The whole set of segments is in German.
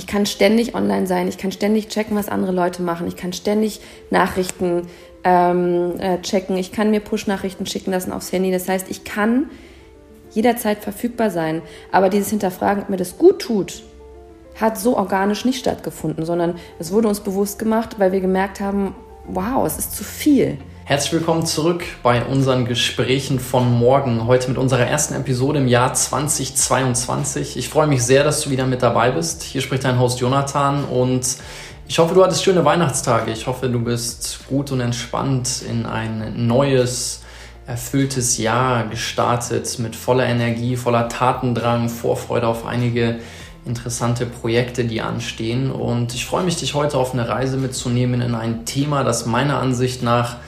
Ich kann ständig online sein, ich kann ständig checken, was andere Leute machen, ich kann ständig Nachrichten ähm, äh, checken, ich kann mir Push-Nachrichten schicken lassen aufs Handy. Das heißt, ich kann jederzeit verfügbar sein. Aber dieses Hinterfragen, ob mir das gut tut, hat so organisch nicht stattgefunden, sondern es wurde uns bewusst gemacht, weil wir gemerkt haben, wow, es ist zu viel. Herzlich willkommen zurück bei unseren Gesprächen von morgen. Heute mit unserer ersten Episode im Jahr 2022. Ich freue mich sehr, dass du wieder mit dabei bist. Hier spricht dein Host Jonathan und ich hoffe, du hattest schöne Weihnachtstage. Ich hoffe, du bist gut und entspannt in ein neues, erfülltes Jahr gestartet mit voller Energie, voller Tatendrang, Vorfreude auf einige interessante Projekte, die anstehen. Und ich freue mich, dich heute auf eine Reise mitzunehmen in ein Thema, das meiner Ansicht nach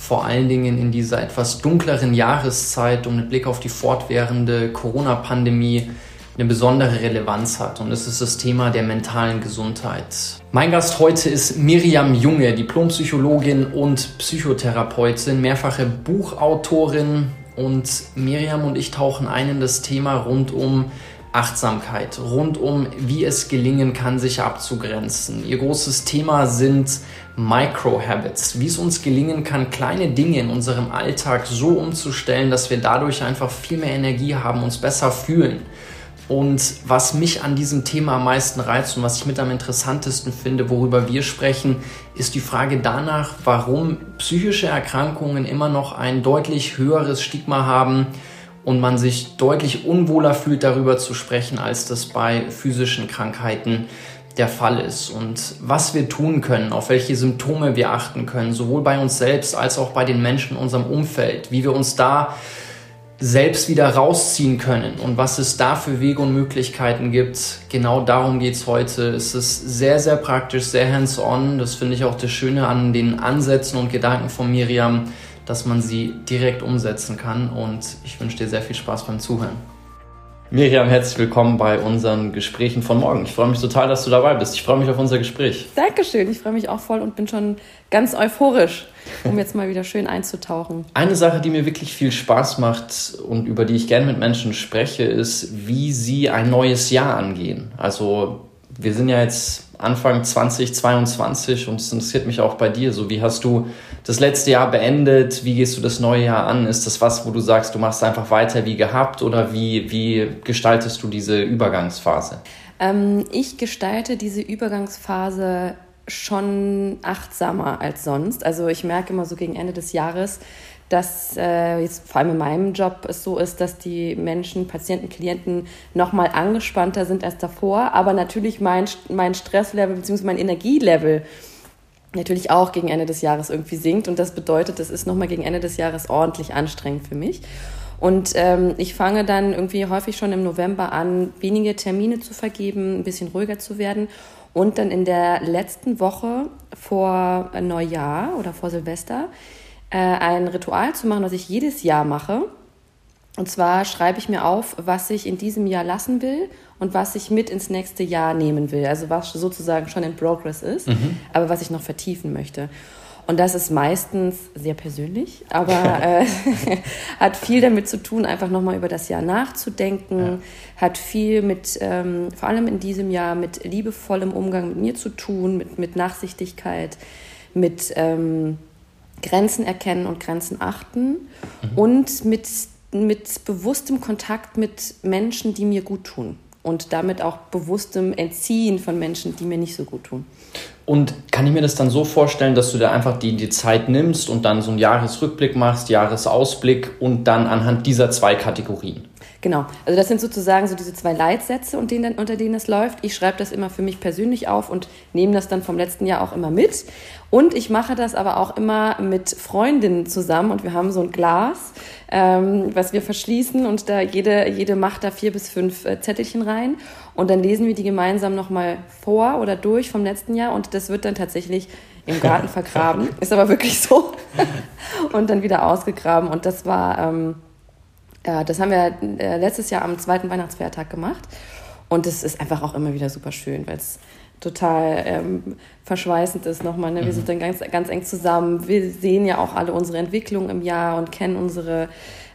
vor allen Dingen in dieser etwas dunkleren Jahreszeit und mit Blick auf die fortwährende Corona-Pandemie eine besondere Relevanz hat. Und das ist das Thema der mentalen Gesundheit. Mein Gast heute ist Miriam Junge, Diplompsychologin und Psychotherapeutin, mehrfache Buchautorin. Und Miriam und ich tauchen ein in das Thema rund um Achtsamkeit, rund um wie es gelingen kann, sich abzugrenzen. Ihr großes Thema sind Micro-Habits, wie es uns gelingen kann, kleine Dinge in unserem Alltag so umzustellen, dass wir dadurch einfach viel mehr Energie haben, uns besser fühlen. Und was mich an diesem Thema am meisten reizt und was ich mit am interessantesten finde, worüber wir sprechen, ist die Frage danach, warum psychische Erkrankungen immer noch ein deutlich höheres Stigma haben, und man sich deutlich unwohler fühlt, darüber zu sprechen, als das bei physischen Krankheiten der Fall ist. Und was wir tun können, auf welche Symptome wir achten können, sowohl bei uns selbst als auch bei den Menschen in unserem Umfeld, wie wir uns da selbst wieder rausziehen können und was es da für Wege und Möglichkeiten gibt. Genau darum geht es heute. Es ist sehr, sehr praktisch, sehr hands-on. Das finde ich auch das Schöne an den Ansätzen und Gedanken von Miriam dass man sie direkt umsetzen kann. Und ich wünsche dir sehr viel Spaß beim Zuhören. Miriam, herzlich willkommen bei unseren Gesprächen von morgen. Ich freue mich total, dass du dabei bist. Ich freue mich auf unser Gespräch. Dankeschön. Ich freue mich auch voll und bin schon ganz euphorisch, um jetzt mal wieder schön einzutauchen. Eine Sache, die mir wirklich viel Spaß macht und über die ich gerne mit Menschen spreche, ist, wie sie ein neues Jahr angehen. Also wir sind ja jetzt Anfang 2022 und es interessiert mich auch bei dir. So, wie hast du das letzte Jahr beendet? Wie gehst du das neue Jahr an? Ist das was, wo du sagst, du machst einfach weiter wie gehabt oder wie, wie gestaltest du diese Übergangsphase? Ähm, ich gestalte diese Übergangsphase schon achtsamer als sonst. Also ich merke immer so gegen Ende des Jahres, dass äh, jetzt vor allem in meinem Job es so ist, dass die Menschen, Patienten, Klienten noch mal angespannter sind als davor, aber natürlich mein, mein Stresslevel bzw. mein Energielevel natürlich auch gegen Ende des Jahres irgendwie sinkt und das bedeutet, es ist noch mal gegen Ende des Jahres ordentlich anstrengend für mich. Und ähm, ich fange dann irgendwie häufig schon im November an, wenige Termine zu vergeben, ein bisschen ruhiger zu werden und dann in der letzten Woche vor Neujahr oder vor Silvester äh, ein Ritual zu machen, was ich jedes Jahr mache. Und zwar schreibe ich mir auf, was ich in diesem Jahr lassen will und was ich mit ins nächste Jahr nehmen will. Also was sozusagen schon in Progress ist, mhm. aber was ich noch vertiefen möchte. Und das ist meistens sehr persönlich, aber äh, hat viel damit zu tun, einfach nochmal über das Jahr nachzudenken, ja. hat viel mit, ähm, vor allem in diesem Jahr, mit liebevollem Umgang mit mir zu tun, mit, mit Nachsichtigkeit, mit ähm, Grenzen erkennen und Grenzen achten mhm. und mit, mit bewusstem Kontakt mit Menschen, die mir gut tun und damit auch bewusstem Entziehen von Menschen, die mir nicht so gut tun. Und kann ich mir das dann so vorstellen, dass du da einfach die, die Zeit nimmst und dann so einen Jahresrückblick machst, Jahresausblick und dann anhand dieser zwei Kategorien? Genau, also das sind sozusagen so diese zwei Leitsätze, unter denen, unter denen es läuft. Ich schreibe das immer für mich persönlich auf und nehme das dann vom letzten Jahr auch immer mit. Und ich mache das aber auch immer mit Freundinnen zusammen und wir haben so ein Glas, ähm, was wir verschließen und da jede, jede macht da vier bis fünf äh, Zettelchen rein und dann lesen wir die gemeinsam nochmal vor oder durch vom letzten Jahr und das wird dann tatsächlich im Garten vergraben. Ist aber wirklich so. und dann wieder ausgegraben und das war... Ähm, äh, das haben wir äh, letztes Jahr am zweiten Weihnachtsfeiertag gemacht. Und es ist einfach auch immer wieder super schön, weil es total ähm, verschweißend ist nochmal. Ne? Wir mhm. sind dann ganz, ganz eng zusammen. Wir sehen ja auch alle unsere Entwicklung im Jahr und kennen unsere,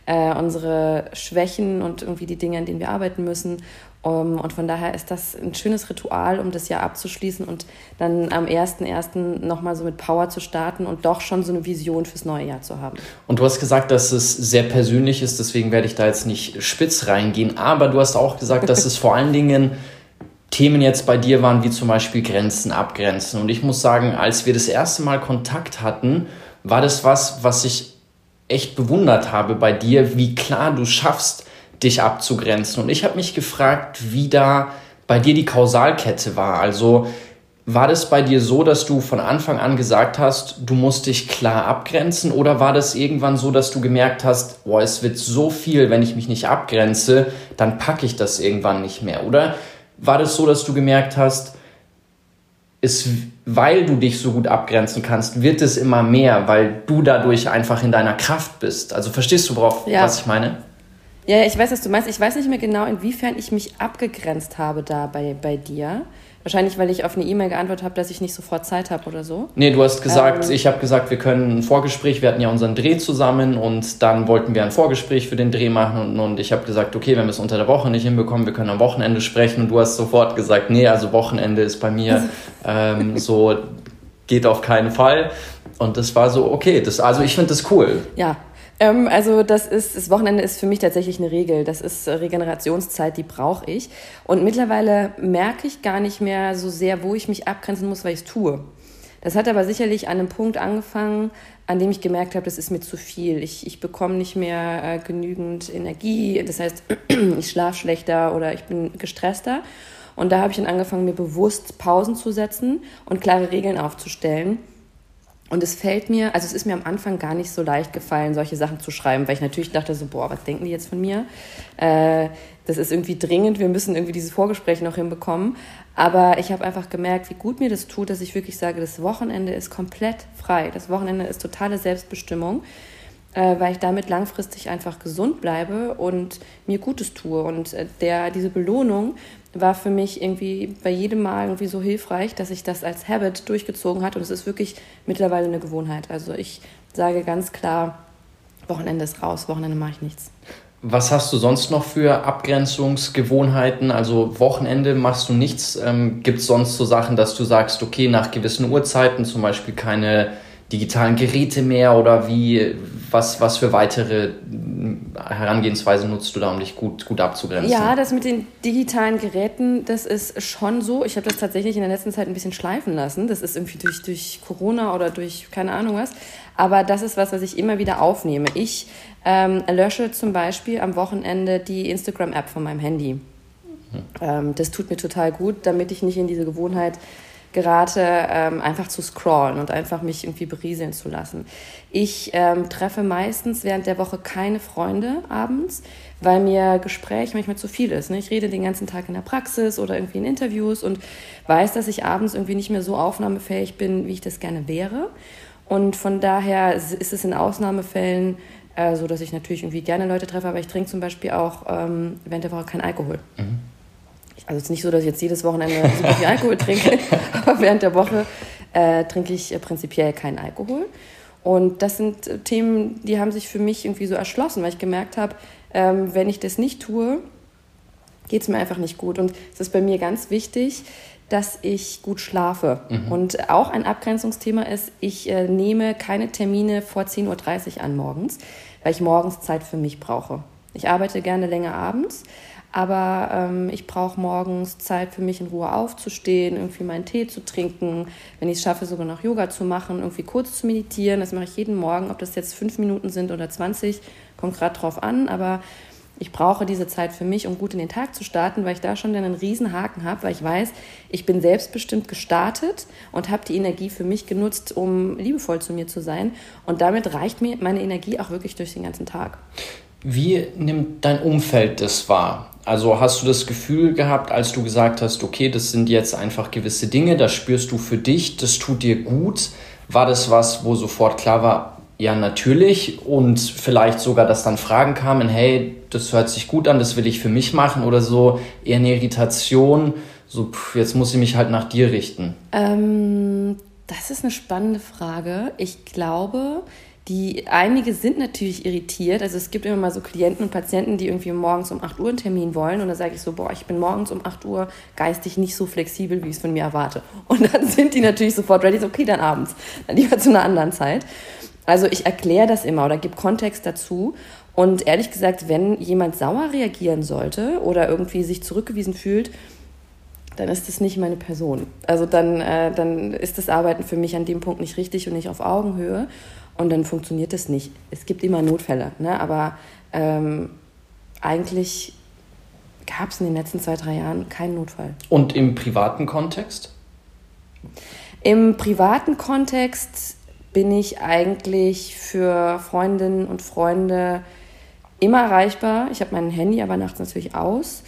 äh, unsere Schwächen und irgendwie die Dinge, an denen wir arbeiten müssen. Um, und von daher ist das ein schönes Ritual, um das Jahr abzuschließen und dann am 1.1. nochmal so mit Power zu starten und doch schon so eine Vision fürs neue Jahr zu haben. Und du hast gesagt, dass es sehr persönlich ist, deswegen werde ich da jetzt nicht spitz reingehen. Aber du hast auch gesagt, dass es vor allen Dingen Themen jetzt bei dir waren, wie zum Beispiel Grenzen, Abgrenzen. Und ich muss sagen, als wir das erste Mal Kontakt hatten, war das was, was ich echt bewundert habe bei dir, wie klar du schaffst, dich abzugrenzen. Und ich habe mich gefragt, wie da bei dir die Kausalkette war. Also war das bei dir so, dass du von Anfang an gesagt hast, du musst dich klar abgrenzen? Oder war das irgendwann so, dass du gemerkt hast, boah, es wird so viel, wenn ich mich nicht abgrenze, dann packe ich das irgendwann nicht mehr? Oder war das so, dass du gemerkt hast, es, weil du dich so gut abgrenzen kannst, wird es immer mehr, weil du dadurch einfach in deiner Kraft bist? Also verstehst du, worauf, ja. was ich meine? Ja, ich weiß, was du meinst. Ich weiß nicht mehr genau, inwiefern ich mich abgegrenzt habe da bei, bei dir. Wahrscheinlich, weil ich auf eine E-Mail geantwortet habe, dass ich nicht sofort Zeit habe oder so. Nee, du hast gesagt, ähm, ich habe gesagt, wir können ein Vorgespräch, wir hatten ja unseren Dreh zusammen und dann wollten wir ein Vorgespräch für den Dreh machen und, und ich habe gesagt, okay, wenn wir es unter der Woche nicht hinbekommen, wir können am Wochenende sprechen und du hast sofort gesagt, nee, also Wochenende ist bei mir ähm, so, geht auf keinen Fall. Und das war so, okay, das, also ich finde das cool. Ja, ähm, also das ist, das Wochenende ist für mich tatsächlich eine Regel. Das ist Regenerationszeit, die brauche ich. Und mittlerweile merke ich gar nicht mehr so sehr, wo ich mich abgrenzen muss, weil ich es tue. Das hat aber sicherlich an einem Punkt angefangen, an dem ich gemerkt habe, das ist mir zu viel. Ich, ich bekomme nicht mehr äh, genügend Energie. Das heißt, ich schlafe schlechter oder ich bin gestresster. Und da habe ich dann angefangen, mir bewusst Pausen zu setzen und klare Regeln aufzustellen und es fällt mir, also es ist mir am Anfang gar nicht so leicht gefallen, solche Sachen zu schreiben, weil ich natürlich dachte so, boah, was denken die jetzt von mir? Äh, das ist irgendwie dringend, wir müssen irgendwie dieses Vorgespräch noch hinbekommen. Aber ich habe einfach gemerkt, wie gut mir das tut, dass ich wirklich sage, das Wochenende ist komplett frei. Das Wochenende ist totale Selbstbestimmung, äh, weil ich damit langfristig einfach gesund bleibe und mir Gutes tue. Und äh, der, diese Belohnung war für mich irgendwie bei jedem Mal irgendwie so hilfreich, dass ich das als Habit durchgezogen hat und es ist wirklich mittlerweile eine Gewohnheit. Also ich sage ganz klar, Wochenende ist raus, Wochenende mache ich nichts. Was hast du sonst noch für Abgrenzungsgewohnheiten? Also Wochenende machst du nichts. Ähm, Gibt es sonst so Sachen, dass du sagst, okay, nach gewissen Uhrzeiten zum Beispiel keine digitalen Geräte mehr oder wie, was, was für weitere Herangehensweise nutzt du da, um dich gut, gut abzugrenzen? Ja, das mit den digitalen Geräten, das ist schon so. Ich habe das tatsächlich in der letzten Zeit ein bisschen schleifen lassen. Das ist irgendwie durch, durch Corona oder durch keine Ahnung was. Aber das ist was, was ich immer wieder aufnehme. Ich ähm, lösche zum Beispiel am Wochenende die Instagram-App von meinem Handy. Hm. Ähm, das tut mir total gut, damit ich nicht in diese Gewohnheit gerate, ähm, einfach zu scrollen und einfach mich irgendwie berieseln zu lassen. Ich ähm, treffe meistens während der Woche keine Freunde abends, weil mir Gespräch manchmal zu viel ist. Ne? Ich rede den ganzen Tag in der Praxis oder irgendwie in Interviews und weiß, dass ich abends irgendwie nicht mehr so aufnahmefähig bin, wie ich das gerne wäre. Und von daher ist es in Ausnahmefällen äh, so, dass ich natürlich irgendwie gerne Leute treffe, aber ich trinke zum Beispiel auch ähm, während der Woche keinen Alkohol. Mhm also es ist nicht so, dass ich jetzt jedes Wochenende super viel Alkohol trinke, aber während der Woche äh, trinke ich äh, prinzipiell keinen Alkohol. Und das sind äh, Themen, die haben sich für mich irgendwie so erschlossen, weil ich gemerkt habe, ähm, wenn ich das nicht tue, geht es mir einfach nicht gut. Und es ist bei mir ganz wichtig, dass ich gut schlafe. Mhm. Und auch ein Abgrenzungsthema ist, ich äh, nehme keine Termine vor 10.30 Uhr an morgens, weil ich morgens Zeit für mich brauche. Ich arbeite gerne länger abends, aber ähm, ich brauche morgens Zeit für mich in Ruhe aufzustehen, irgendwie meinen Tee zu trinken, wenn ich es schaffe, sogar noch Yoga zu machen, irgendwie kurz zu meditieren. Das mache ich jeden Morgen, ob das jetzt fünf Minuten sind oder 20, kommt gerade drauf an. Aber ich brauche diese Zeit für mich, um gut in den Tag zu starten, weil ich da schon einen riesen Haken habe, weil ich weiß, ich bin selbstbestimmt gestartet und habe die Energie für mich genutzt, um liebevoll zu mir zu sein. Und damit reicht mir meine Energie auch wirklich durch den ganzen Tag. Wie nimmt dein Umfeld das wahr? Also hast du das Gefühl gehabt, als du gesagt hast, okay, das sind jetzt einfach gewisse Dinge, das spürst du für dich, das tut dir gut. War das was, wo sofort klar war, ja, natürlich und vielleicht sogar, dass dann Fragen kamen, hey, das hört sich gut an, das will ich für mich machen oder so, eher eine Irritation, so, pff, jetzt muss ich mich halt nach dir richten? Ähm, das ist eine spannende Frage. Ich glaube, Die einige sind natürlich irritiert. Also es gibt immer mal so Klienten und Patienten, die irgendwie morgens um 8 Uhr einen Termin wollen. Und dann sage ich so, boah, ich bin morgens um 8 Uhr geistig nicht so flexibel, wie ich es von mir erwarte. Und dann sind die natürlich sofort ready, so, okay, dann abends. Dann lieber zu einer anderen Zeit. Also ich erkläre das immer oder gebe Kontext dazu. Und ehrlich gesagt, wenn jemand sauer reagieren sollte oder irgendwie sich zurückgewiesen fühlt, dann ist das nicht meine Person. Also dann, äh, dann ist das Arbeiten für mich an dem Punkt nicht richtig und nicht auf Augenhöhe. Und dann funktioniert das nicht. Es gibt immer Notfälle, ne? aber ähm, eigentlich gab es in den letzten zwei, drei Jahren keinen Notfall. Und im privaten Kontext? Im privaten Kontext bin ich eigentlich für Freundinnen und Freunde immer erreichbar. Ich habe mein Handy aber nachts natürlich aus.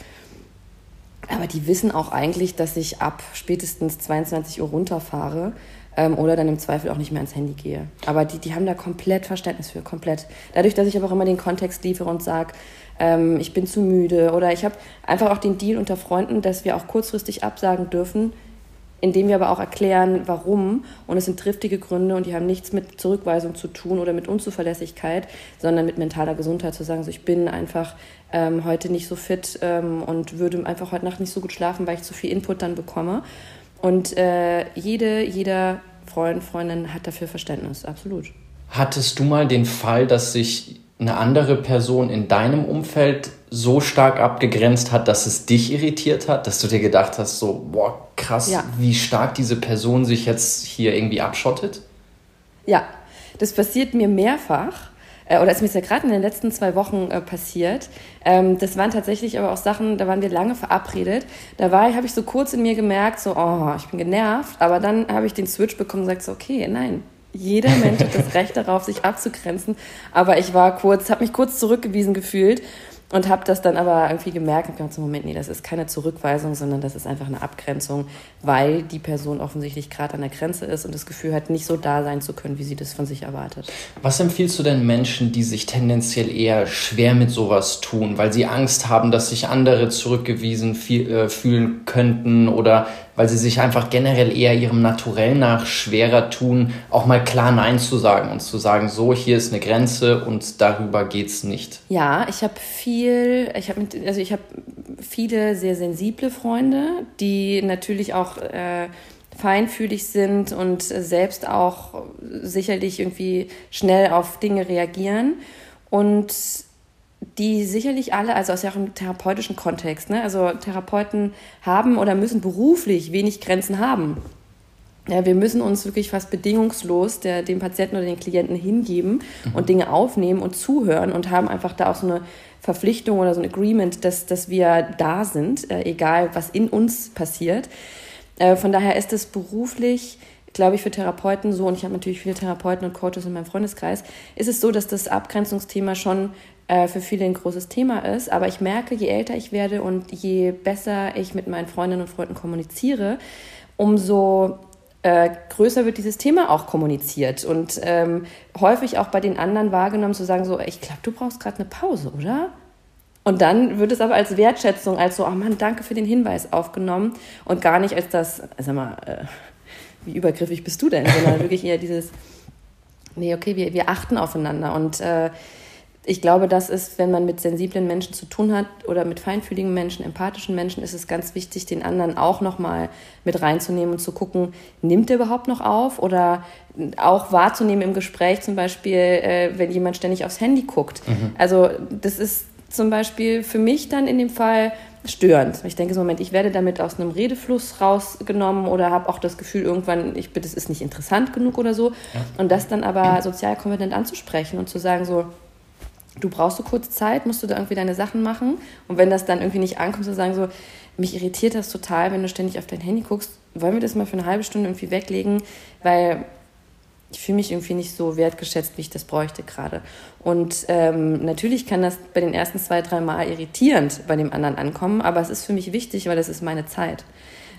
Aber die wissen auch eigentlich, dass ich ab spätestens 22 Uhr runterfahre ähm, oder dann im Zweifel auch nicht mehr ans Handy gehe. Aber die, die haben da komplett Verständnis für, komplett. Dadurch, dass ich aber auch immer den Kontext liefere und sage, ähm, ich bin zu müde oder ich habe einfach auch den Deal unter Freunden, dass wir auch kurzfristig absagen dürfen, indem wir aber auch erklären, warum. Und es sind triftige Gründe und die haben nichts mit Zurückweisung zu tun oder mit Unzuverlässigkeit, sondern mit mentaler Gesundheit zu sagen, so ich bin einfach ähm, heute nicht so fit ähm, und würde einfach heute Nacht nicht so gut schlafen, weil ich zu viel Input dann bekomme. Und äh, jede, jeder Freund, Freundin hat dafür Verständnis, absolut. Hattest du mal den Fall, dass sich eine andere Person in deinem Umfeld so stark abgegrenzt hat, dass es dich irritiert hat, dass du dir gedacht hast, so, boah, krass, ja. wie stark diese Person sich jetzt hier irgendwie abschottet? Ja, das passiert mir mehrfach. Äh, oder ist mir ja gerade in den letzten zwei Wochen äh, passiert. Ähm, das waren tatsächlich aber auch Sachen, da waren wir lange verabredet. Da war, habe ich so kurz in mir gemerkt, so, oh, ich bin genervt. Aber dann habe ich den Switch bekommen und gesagt, so, okay, nein, jeder Mensch hat das Recht darauf, sich abzugrenzen. Aber ich war kurz, habe mich kurz zurückgewiesen gefühlt und habe das dann aber irgendwie gemerkt und gedacht, so, Moment, nee, das ist keine Zurückweisung, sondern das ist einfach eine Abgrenzung, weil die Person offensichtlich gerade an der Grenze ist und das Gefühl hat, nicht so da sein zu können, wie sie das von sich erwartet. Was empfiehlst du denn Menschen, die sich tendenziell eher schwer mit sowas tun, weil sie Angst haben, dass sich andere zurückgewiesen äh, fühlen könnten oder weil sie sich einfach generell eher ihrem Naturell nach schwerer tun, auch mal klar Nein zu sagen und zu sagen, so, hier ist eine Grenze und darüber geht's nicht. Ja, ich habe viel, ich habe also ich habe viele sehr sensible Freunde, die natürlich auch äh, feinfühlig sind und selbst auch sicherlich irgendwie schnell auf Dinge reagieren und die sicherlich alle, also aus ihrem therapeutischen Kontext, ne? also Therapeuten haben oder müssen beruflich wenig Grenzen haben. Ja, wir müssen uns wirklich fast bedingungslos der, dem Patienten oder den Klienten hingeben mhm. und Dinge aufnehmen und zuhören und haben einfach da auch so eine Verpflichtung oder so ein Agreement, dass, dass wir da sind, äh, egal was in uns passiert. Äh, von daher ist es beruflich, glaube ich, für Therapeuten so, und ich habe natürlich viele Therapeuten und Coaches in meinem Freundeskreis, ist es so, dass das Abgrenzungsthema schon äh, für viele ein großes Thema ist. Aber ich merke, je älter ich werde und je besser ich mit meinen Freundinnen und Freunden kommuniziere, umso äh, größer wird dieses Thema auch kommuniziert. Und ähm, häufig auch bei den anderen wahrgenommen zu sagen, so, ich glaube, du brauchst gerade eine Pause, oder? Und dann wird es aber als Wertschätzung, als so, oh Mann, danke für den Hinweis aufgenommen. Und gar nicht als das, sag mal, äh, wie übergriffig bist du denn, sondern wirklich eher dieses, nee, okay, wir, wir achten aufeinander. Und äh, ich glaube, das ist, wenn man mit sensiblen Menschen zu tun hat oder mit feinfühligen Menschen, empathischen Menschen, ist es ganz wichtig, den anderen auch nochmal mit reinzunehmen und zu gucken, nimmt er überhaupt noch auf oder auch wahrzunehmen im Gespräch zum Beispiel, äh, wenn jemand ständig aufs Handy guckt. Mhm. Also das ist zum Beispiel für mich dann in dem Fall störend. Ich denke so, Moment, ich werde damit aus einem Redefluss rausgenommen oder habe auch das Gefühl irgendwann, ich bin, das ist nicht interessant genug oder so. Ja. Und das dann aber sozial kompetent anzusprechen und zu sagen so, du brauchst so kurz Zeit, musst du da irgendwie deine Sachen machen. Und wenn das dann irgendwie nicht ankommt, zu sagen so, mich irritiert das total, wenn du ständig auf dein Handy guckst, wollen wir das mal für eine halbe Stunde irgendwie weglegen, weil ich fühle mich irgendwie nicht so wertgeschätzt, wie ich das bräuchte gerade. Und ähm, natürlich kann das bei den ersten zwei, drei Mal irritierend bei dem anderen ankommen, aber es ist für mich wichtig, weil das ist meine Zeit.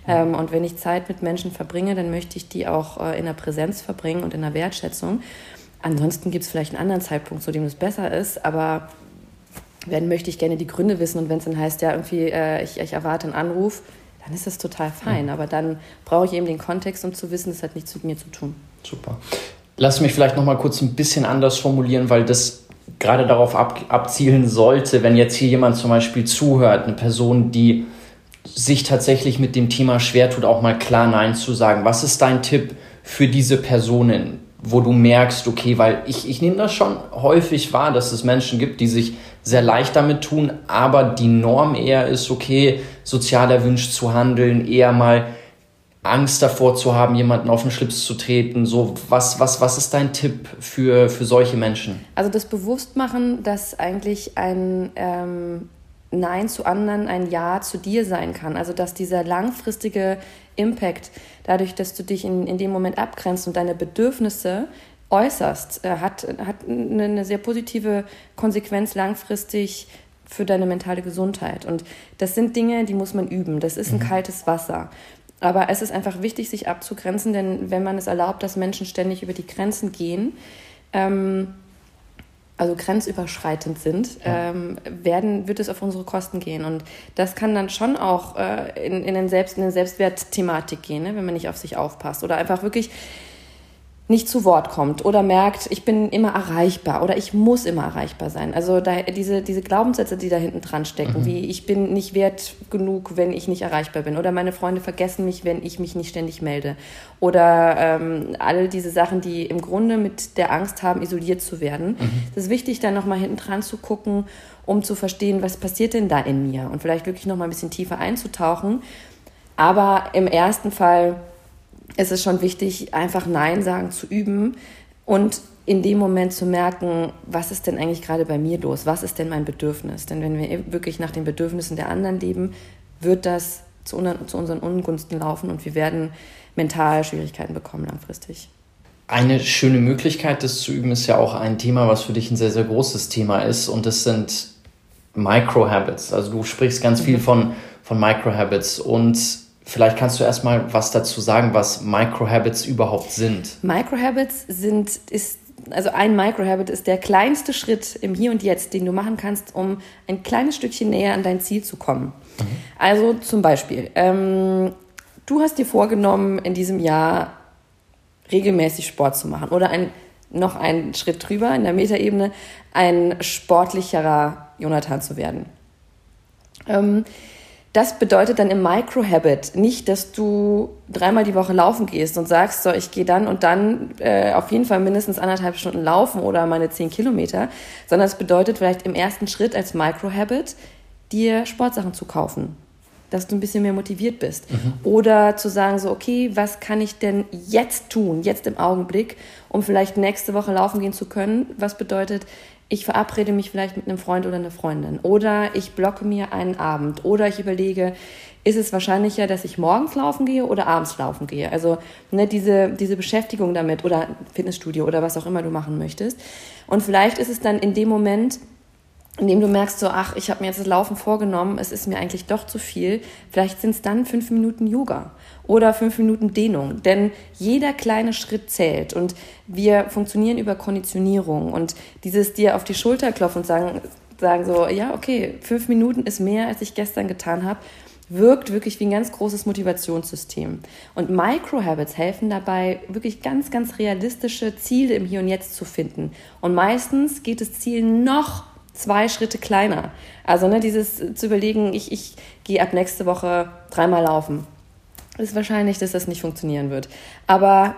Ähm, und wenn ich Zeit mit Menschen verbringe, dann möchte ich die auch äh, in der Präsenz verbringen und in der Wertschätzung. Ansonsten gibt es vielleicht einen anderen Zeitpunkt, zu dem es besser ist, aber wenn möchte ich gerne die Gründe wissen und wenn es dann heißt, ja, irgendwie, äh, ich, ich, erwarte einen Anruf, dann ist das total fein. Mhm. Aber dann brauche ich eben den Kontext, um zu wissen, das hat nichts mit mir zu tun. Super. Lass mich vielleicht noch mal kurz ein bisschen anders formulieren, weil das gerade darauf ab, abzielen sollte, wenn jetzt hier jemand zum Beispiel zuhört, eine Person, die sich tatsächlich mit dem Thema schwer tut, auch mal klar Nein zu sagen. Was ist dein Tipp für diese Personen, wo du merkst, okay, weil ich, ich nehme das schon häufig wahr, dass es Menschen gibt, die sich sehr leicht damit tun, aber die Norm eher ist, okay, sozial erwünscht zu handeln, eher mal Angst davor zu haben, jemanden auf den Schlips zu treten. So, was, was, was ist dein Tipp für, für solche Menschen? Also das Bewusstmachen, dass eigentlich ein ähm, Nein zu anderen ein Ja zu dir sein kann. Also dass dieser langfristige Impact, dadurch, dass du dich in, in dem Moment abgrenzt und deine Bedürfnisse äußerst, äh, hat, hat eine sehr positive Konsequenz langfristig für deine mentale Gesundheit. Und das sind Dinge, die muss man üben. Das ist ein mhm. kaltes Wasser. Aber es ist einfach wichtig, sich abzugrenzen, denn wenn man es erlaubt, dass Menschen ständig über die Grenzen gehen, ähm, also grenzüberschreitend sind, ja. ähm, werden, wird es auf unsere Kosten gehen. Und das kann dann schon auch äh, in, in, den Selbst, in eine Selbstwertthematik gehen, ne? wenn man nicht auf sich aufpasst. Oder einfach wirklich nicht zu Wort kommt oder merkt, ich bin immer erreichbar oder ich muss immer erreichbar sein. Also da, diese, diese Glaubenssätze, die da hinten dran stecken, mhm. wie ich bin nicht wert genug, wenn ich nicht erreichbar bin oder meine Freunde vergessen mich, wenn ich mich nicht ständig melde oder ähm, all diese Sachen, die im Grunde mit der Angst haben, isoliert zu werden. Mhm. Es ist wichtig, da nochmal hinten dran zu gucken, um zu verstehen, was passiert denn da in mir und vielleicht wirklich nochmal ein bisschen tiefer einzutauchen. Aber im ersten Fall ist es schon wichtig, einfach Nein sagen zu üben und in dem Moment zu merken, was ist denn eigentlich gerade bei mir los? Was ist denn mein Bedürfnis? Denn wenn wir wirklich nach den Bedürfnissen der anderen leben, wird das zu, unseren Ungunsten laufen und wir werden mental Schwierigkeiten bekommen langfristig. Eine schöne Möglichkeit, das zu üben, ist ja auch ein Thema, was für dich ein sehr, sehr großes Thema ist. Und das sind Micro-Habits. Also du sprichst ganz viel mhm. von, von Micro-Habits. Und Vielleicht kannst du erstmal was dazu sagen, was Microhabits überhaupt sind. Microhabits sind, ist, also ein Microhabit ist der kleinste Schritt im Hier und Jetzt, den du machen kannst, um ein kleines Stückchen näher an dein Ziel zu kommen. Mhm. Also zum Beispiel, ähm, du hast dir vorgenommen, in diesem Jahr regelmäßig Sport zu machen oder ein, noch einen Schritt drüber in der Metaebene, ein sportlicherer Jonathan zu werden. Ähm, das bedeutet dann im Microhabit nicht, dass du dreimal die Woche laufen gehst und sagst, so, ich gehe dann und dann äh, auf jeden Fall mindestens anderthalb Stunden laufen oder meine zehn Kilometer, sondern es bedeutet vielleicht im ersten Schritt als Microhabit, dir Sportsachen zu kaufen, dass du ein bisschen mehr motiviert bist. Mhm. Oder zu sagen, so, okay, was kann ich denn jetzt tun, jetzt im Augenblick, um vielleicht nächste Woche laufen gehen zu können? Was bedeutet, ich verabrede mich vielleicht mit einem Freund oder einer Freundin oder ich blocke mir einen Abend oder ich überlege, ist es wahrscheinlicher, dass ich morgens laufen gehe oder abends laufen gehe. Also ne, diese, diese Beschäftigung damit oder Fitnessstudio oder was auch immer du machen möchtest. Und vielleicht ist es dann in dem Moment, in dem du merkst, so, ach, ich habe mir jetzt das Laufen vorgenommen, es ist mir eigentlich doch zu viel, vielleicht sind es dann fünf Minuten Yoga oder fünf Minuten Dehnung. Denn jeder kleine Schritt zählt und wir funktionieren über Konditionierung und dieses dir auf die Schulter klopfen und sagen, sagen so, ja, okay, fünf Minuten ist mehr, als ich gestern getan habe, wirkt wirklich wie ein ganz großes Motivationssystem. Und Microhabits helfen dabei, wirklich ganz, ganz realistische Ziele im Hier und Jetzt zu finden. Und meistens geht das Ziel noch zwei Schritte kleiner. Also ne, dieses zu überlegen, ich, ich gehe ab nächste Woche dreimal laufen ist wahrscheinlich, dass das nicht funktionieren wird. Aber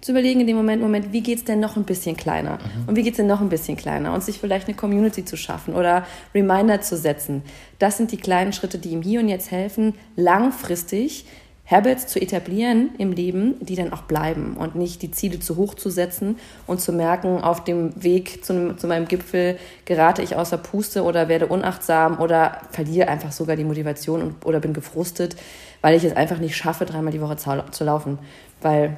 zu überlegen in dem Moment, Moment, wie geht es denn noch ein bisschen kleiner? Mhm. Und wie geht es denn noch ein bisschen kleiner? Und sich vielleicht eine Community zu schaffen oder Reminder zu setzen. Das sind die kleinen Schritte, die ihm hier und jetzt helfen, langfristig Habits zu etablieren im Leben, die dann auch bleiben und nicht die Ziele zu hoch zu setzen und zu merken, auf dem Weg zu, zu meinem Gipfel gerate ich außer Puste oder werde unachtsam oder verliere einfach sogar die Motivation und, oder bin gefrustet weil ich es einfach nicht schaffe, dreimal die Woche zu laufen. Weil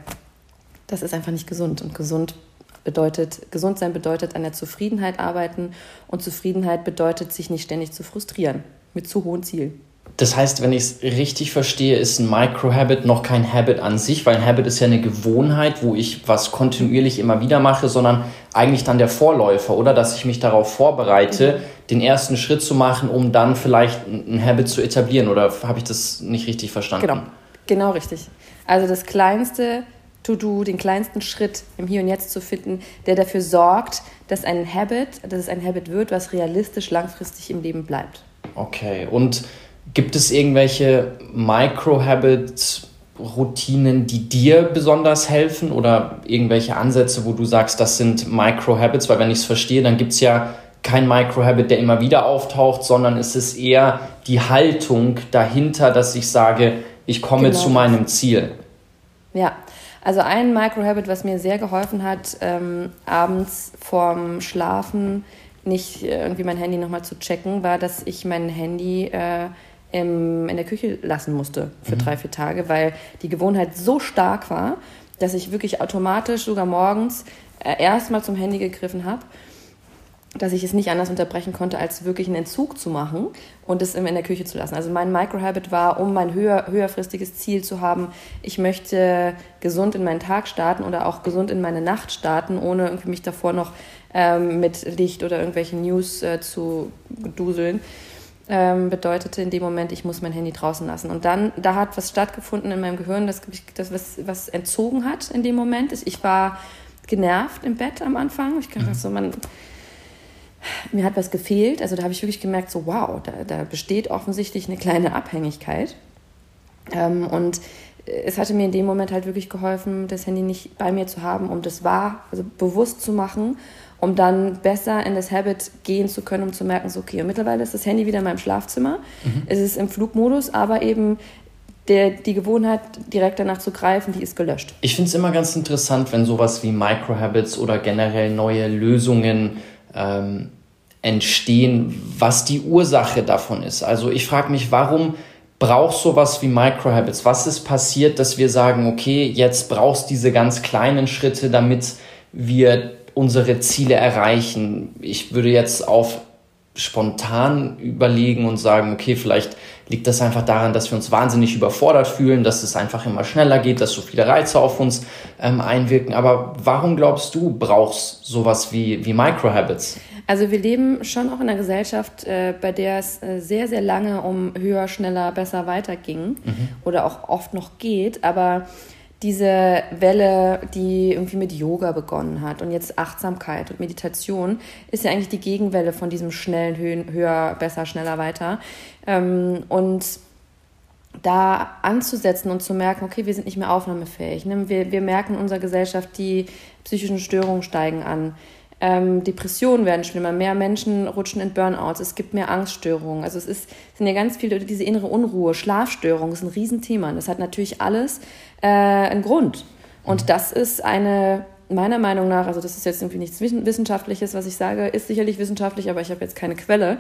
das ist einfach nicht gesund. Und gesund bedeutet, gesund sein bedeutet an der Zufriedenheit arbeiten und Zufriedenheit bedeutet, sich nicht ständig zu frustrieren mit zu hohen Zielen. Das heißt, wenn ich es richtig verstehe, ist ein Micro-Habit noch kein Habit an sich, weil ein Habit ist ja eine Gewohnheit, wo ich was kontinuierlich immer wieder mache, sondern eigentlich dann der Vorläufer, oder? Dass ich mich darauf vorbereite, mhm. den ersten Schritt zu machen, um dann vielleicht ein Habit zu etablieren. Oder habe ich das nicht richtig verstanden? Genau, genau richtig. Also das kleinste To-Do, den kleinsten Schritt im Hier und Jetzt zu finden, der dafür sorgt, dass ein Habit, dass es ein Habit wird, was realistisch langfristig im Leben bleibt. Okay, und gibt es irgendwelche Micro-Habits, Routinen, die dir besonders helfen oder irgendwelche Ansätze, wo du sagst, das sind Micro-Habits? Weil wenn ich es verstehe, dann gibt es ja kein Micro-Habit, der immer wieder auftaucht, sondern es ist eher die Haltung dahinter, dass ich sage, ich komme genau. zu meinem Ziel. Ja, also ein Micro-Habit, was mir sehr geholfen hat, ähm, abends vorm Schlafen nicht äh, irgendwie mein Handy nochmal zu checken, war, dass ich mein Handy äh, im, in der Küche lassen musste für mhm. drei, vier Tage, weil die Gewohnheit so stark war, dass ich wirklich automatisch sogar morgens äh, erstmal zum Handy gegriffen habe dass ich es nicht anders unterbrechen konnte, als wirklich einen Entzug zu machen und es in der Küche zu lassen. Also mein Microhabit war, um mein höher, höherfristiges Ziel zu haben, ich möchte gesund in meinen Tag starten oder auch gesund in meine Nacht starten, ohne irgendwie mich davor noch ähm, mit Licht oder irgendwelchen News äh, zu duseln. Ähm, bedeutete in dem Moment, ich muss mein Handy draußen lassen. Und dann, da hat was stattgefunden in meinem Gehirn, das, das was, was entzogen hat in dem Moment. Ich war genervt im Bett am Anfang. Ich dachte mhm. so, man mir hat was gefehlt. Also da habe ich wirklich gemerkt, so wow, da, da besteht offensichtlich eine kleine Abhängigkeit. Ähm, und es hatte mir in dem Moment halt wirklich geholfen, das Handy nicht bei mir zu haben, um das wahr, also bewusst zu machen, um dann besser in das Habit gehen zu können, um zu merken, so okay, und mittlerweile ist das Handy wieder in meinem Schlafzimmer. Mhm. Es ist im Flugmodus, aber eben der, die Gewohnheit, direkt danach zu greifen, die ist gelöscht. Ich finde es immer ganz interessant, wenn sowas wie Microhabits oder generell neue Lösungen ähm, entstehen, was die Ursache davon ist. Also ich frage mich, warum brauchst sowas wie Microhabits? Was ist passiert, dass wir sagen, okay, jetzt brauchst diese ganz kleinen Schritte, damit wir unsere Ziele erreichen? Ich würde jetzt auf spontan überlegen und sagen, okay, vielleicht liegt das einfach daran, dass wir uns wahnsinnig überfordert fühlen, dass es einfach immer schneller geht, dass so viele Reize auf uns ähm, einwirken. Aber warum glaubst du, brauchst sowas wie, wie Microhabits? Also wir leben schon auch in einer Gesellschaft, äh, bei der es äh, sehr, sehr lange um höher, schneller, besser weiterging mhm. oder auch oft noch geht. Aber diese Welle, die irgendwie mit Yoga begonnen hat und jetzt Achtsamkeit und Meditation, ist ja eigentlich die Gegenwelle von diesem schnellen, höher, besser, schneller, weiter. Ähm, und da anzusetzen und zu merken, okay, wir sind nicht mehr aufnahmefähig. Ne? Wir, wir merken in unserer Gesellschaft, die psychischen Störungen steigen an. Ähm, Depressionen werden schlimmer, mehr Menschen rutschen in Burnouts, es gibt mehr Angststörungen. Also es ist, sind ja ganz viele, diese innere Unruhe, Schlafstörungen ist ein Riesenthema. Und das hat natürlich alles äh, einen Grund. Und das ist eine, meiner Meinung nach, also das ist jetzt irgendwie nichts Wissenschaftliches, was ich sage, ist sicherlich wissenschaftlich, aber ich habe jetzt keine Quelle,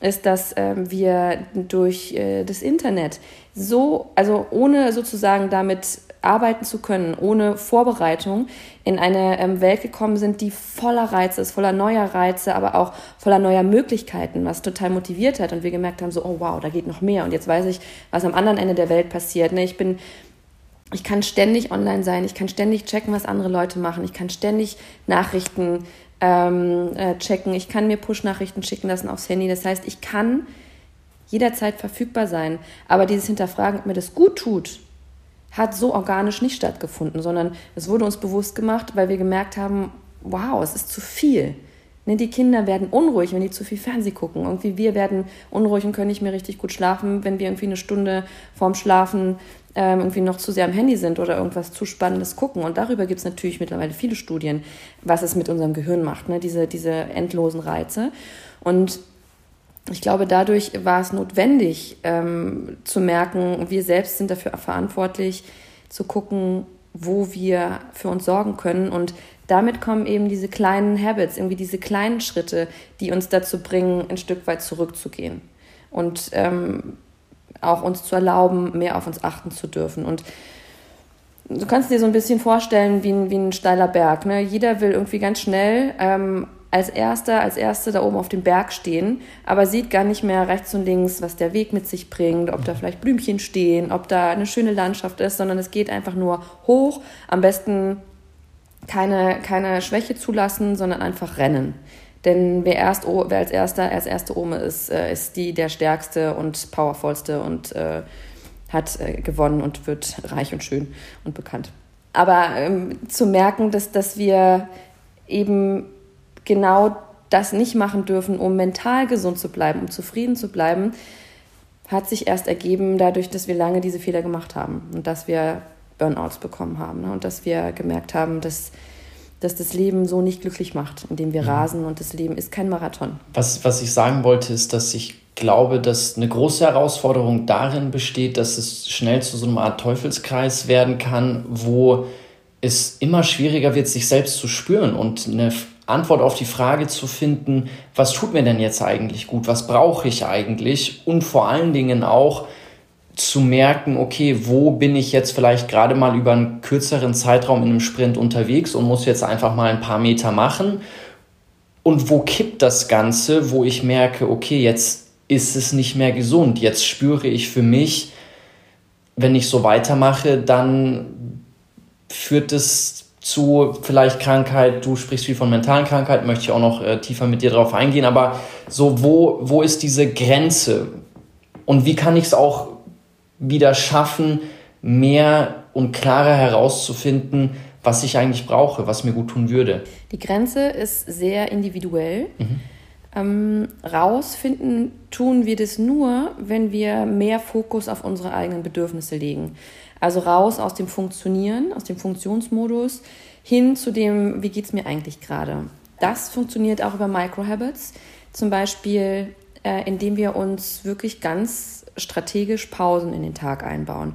ist, dass ähm, wir durch äh, das Internet so, also ohne sozusagen damit arbeiten zu können, ohne Vorbereitung in eine ähm, Welt gekommen sind, die voller Reize ist, voller neuer Reize, aber auch voller neuer Möglichkeiten, was total motiviert hat und wir gemerkt haben, so, oh wow, da geht noch mehr und jetzt weiß ich, was am anderen Ende der Welt passiert. Ne? Ich bin ich kann ständig online sein, ich kann ständig checken, was andere Leute machen, ich kann ständig Nachrichten ähm, äh, checken, ich kann mir Push-Nachrichten schicken lassen aufs Handy. Das heißt, ich kann jederzeit verfügbar sein. Aber dieses Hinterfragen, ob mir das gut tut, hat so organisch nicht stattgefunden, sondern es wurde uns bewusst gemacht, weil wir gemerkt haben, wow, es ist zu viel. Ne, die Kinder werden unruhig, wenn die zu viel Fernsehen gucken. Irgendwie wir werden unruhig und können nicht mehr richtig gut schlafen, wenn wir irgendwie eine Stunde vorm Schlafen ähm, irgendwie noch zu sehr am Handy sind oder irgendwas zu Spannendes gucken. Und darüber gibt es natürlich mittlerweile viele Studien, was es mit unserem Gehirn macht, ne? diese, diese endlosen Reize. Und ich glaube, dadurch war es notwendig ähm, zu merken, wir selbst sind dafür verantwortlich, zu gucken, wo wir für uns sorgen können. Und damit kommen eben diese kleinen Habits, irgendwie diese kleinen Schritte, die uns dazu bringen, ein Stück weit zurückzugehen. Und ähm, auch uns zu erlauben, mehr auf uns achten zu dürfen. Und du kannst dir so ein bisschen vorstellen wie ein, wie ein steiler Berg. Ne? Jeder will irgendwie ganz schnell ähm, als Erster, als Erste da oben auf dem Berg stehen, aber sieht gar nicht mehr rechts und links, was der Weg mit sich bringt, ob da vielleicht Blümchen stehen, ob da eine schöne Landschaft ist, sondern es geht einfach nur hoch. Am besten keine, keine Schwäche zulassen, sondern einfach rennen. Denn wer, erst, wer als Erster, als Erste oben ist, äh, ist die der Stärkste und Powervollste und äh, hat äh, gewonnen und wird reich und schön und bekannt. aber ähm, zu merken, dass, dass wir eben genau das nicht machen dürfen, um mental gesund zu bleiben, um zufrieden zu bleiben, hat sich erst ergeben dadurch, dass wir lange diese Fehler gemacht haben und dass wir Burnouts bekommen haben ne? und dass wir gemerkt haben, dass, dass das Leben so nicht glücklich macht, indem wir mhm. rasen und das Leben ist kein Marathon. Was, was ich sagen wollte, ist, dass ich glaube, dass eine große Herausforderung darin besteht, dass es schnell zu so einer Art Teufelskreis werden kann, wo es immer schwieriger wird, sich selbst zu spüren und eine Antwort auf die Frage zu finden, was tut mir denn jetzt eigentlich gut, was brauche ich eigentlich? Und vor allen Dingen auch zu merken, okay, wo bin ich jetzt vielleicht gerade mal über einen kürzeren Zeitraum in einem Sprint unterwegs und muss jetzt einfach mal ein paar Meter machen? Und wo kippt das Ganze, wo ich merke, okay, jetzt ist es nicht mehr gesund, jetzt spüre ich für mich, wenn ich so weitermache, dann führt es zu vielleicht Krankheit, du sprichst viel von mentalen Krankheiten, möchte ich auch noch äh, tiefer mit dir darauf eingehen, aber so, wo, wo ist diese Grenze? Und wie kann ich es auch wieder schaffen, mehr und klarer herauszufinden, was ich eigentlich brauche, was mir gut tun würde? Die Grenze ist sehr individuell. Mhm. Ähm, rausfinden tun wir das nur, wenn wir mehr Fokus auf unsere eigenen Bedürfnisse legen. Also raus aus dem Funktionieren, aus dem Funktionsmodus hin zu dem, wie geht es mir eigentlich gerade. Das funktioniert auch über Microhabits, zum Beispiel, äh, indem wir uns wirklich ganz strategisch Pausen in den Tag einbauen.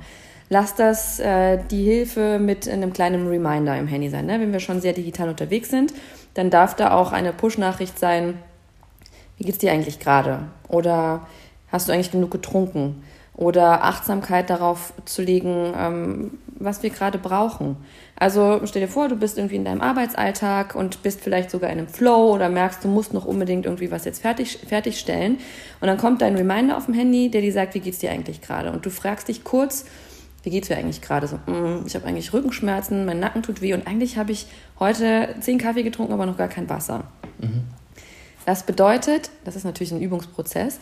Lass das äh, die Hilfe mit einem kleinen Reminder im Handy sein. Ne? Wenn wir schon sehr digital unterwegs sind, dann darf da auch eine Push-Nachricht sein, wie geht es dir eigentlich gerade? Oder hast du eigentlich genug getrunken? Oder Achtsamkeit darauf zu legen, ähm, was wir gerade brauchen. Also stell dir vor, du bist irgendwie in deinem Arbeitsalltag und bist vielleicht sogar in einem Flow oder merkst, du musst noch unbedingt irgendwie was jetzt fertig, fertigstellen. Und dann kommt dein Reminder auf dem Handy, der dir sagt, wie geht's dir eigentlich gerade? Und du fragst dich kurz, wie geht's dir eigentlich gerade? So, mm, ich habe eigentlich Rückenschmerzen, mein Nacken tut weh und eigentlich habe ich heute zehn Kaffee getrunken, aber noch gar kein Wasser. Mhm. Das bedeutet, das ist natürlich ein Übungsprozess,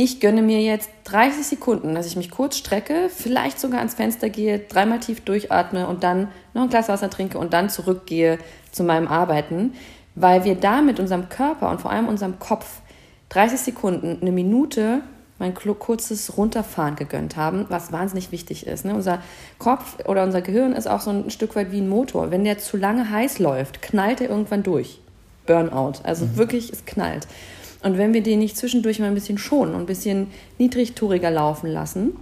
ich gönne mir jetzt 30 Sekunden, dass ich mich kurz strecke, vielleicht sogar ans Fenster gehe, dreimal tief durchatme und dann noch ein Glas Wasser trinke und dann zurückgehe zu meinem Arbeiten, weil wir da mit unserem Körper und vor allem unserem Kopf 30 Sekunden, eine Minute mein kurzes Runterfahren gegönnt haben, was wahnsinnig wichtig ist. Ne? Unser Kopf oder unser Gehirn ist auch so ein Stück weit wie ein Motor. Wenn der zu lange heiß läuft, knallt er irgendwann durch. Burnout. Also mhm. wirklich, es knallt. Und wenn wir den nicht zwischendurch mal ein bisschen schonen und ein bisschen niedrigtouriger laufen lassen,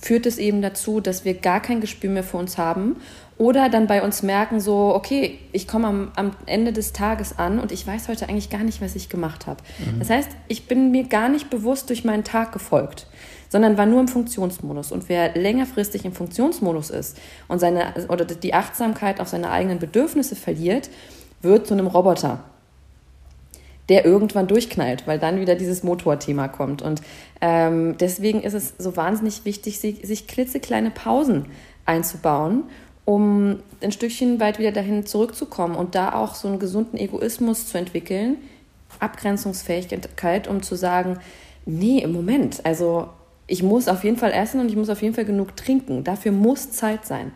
führt es eben dazu, dass wir gar kein Gespür mehr für uns haben oder dann bei uns merken, so, okay, ich komme am, am Ende des Tages an und ich weiß heute eigentlich gar nicht, was ich gemacht habe. Mhm. Das heißt, ich bin mir gar nicht bewusst durch meinen Tag gefolgt, sondern war nur im Funktionsmodus. Und wer längerfristig im Funktionsmodus ist und seine oder die Achtsamkeit auf seine eigenen Bedürfnisse verliert, wird zu einem Roboter der irgendwann durchknallt, weil dann wieder dieses Motorthema kommt. Und ähm, deswegen ist es so wahnsinnig wichtig, sich, sich klitzekleine Pausen einzubauen, um ein Stückchen weit wieder dahin zurückzukommen und da auch so einen gesunden Egoismus zu entwickeln, Abgrenzungsfähigkeit, um zu sagen, nee, im Moment, also ich muss auf jeden Fall essen und ich muss auf jeden Fall genug trinken. Dafür muss Zeit sein.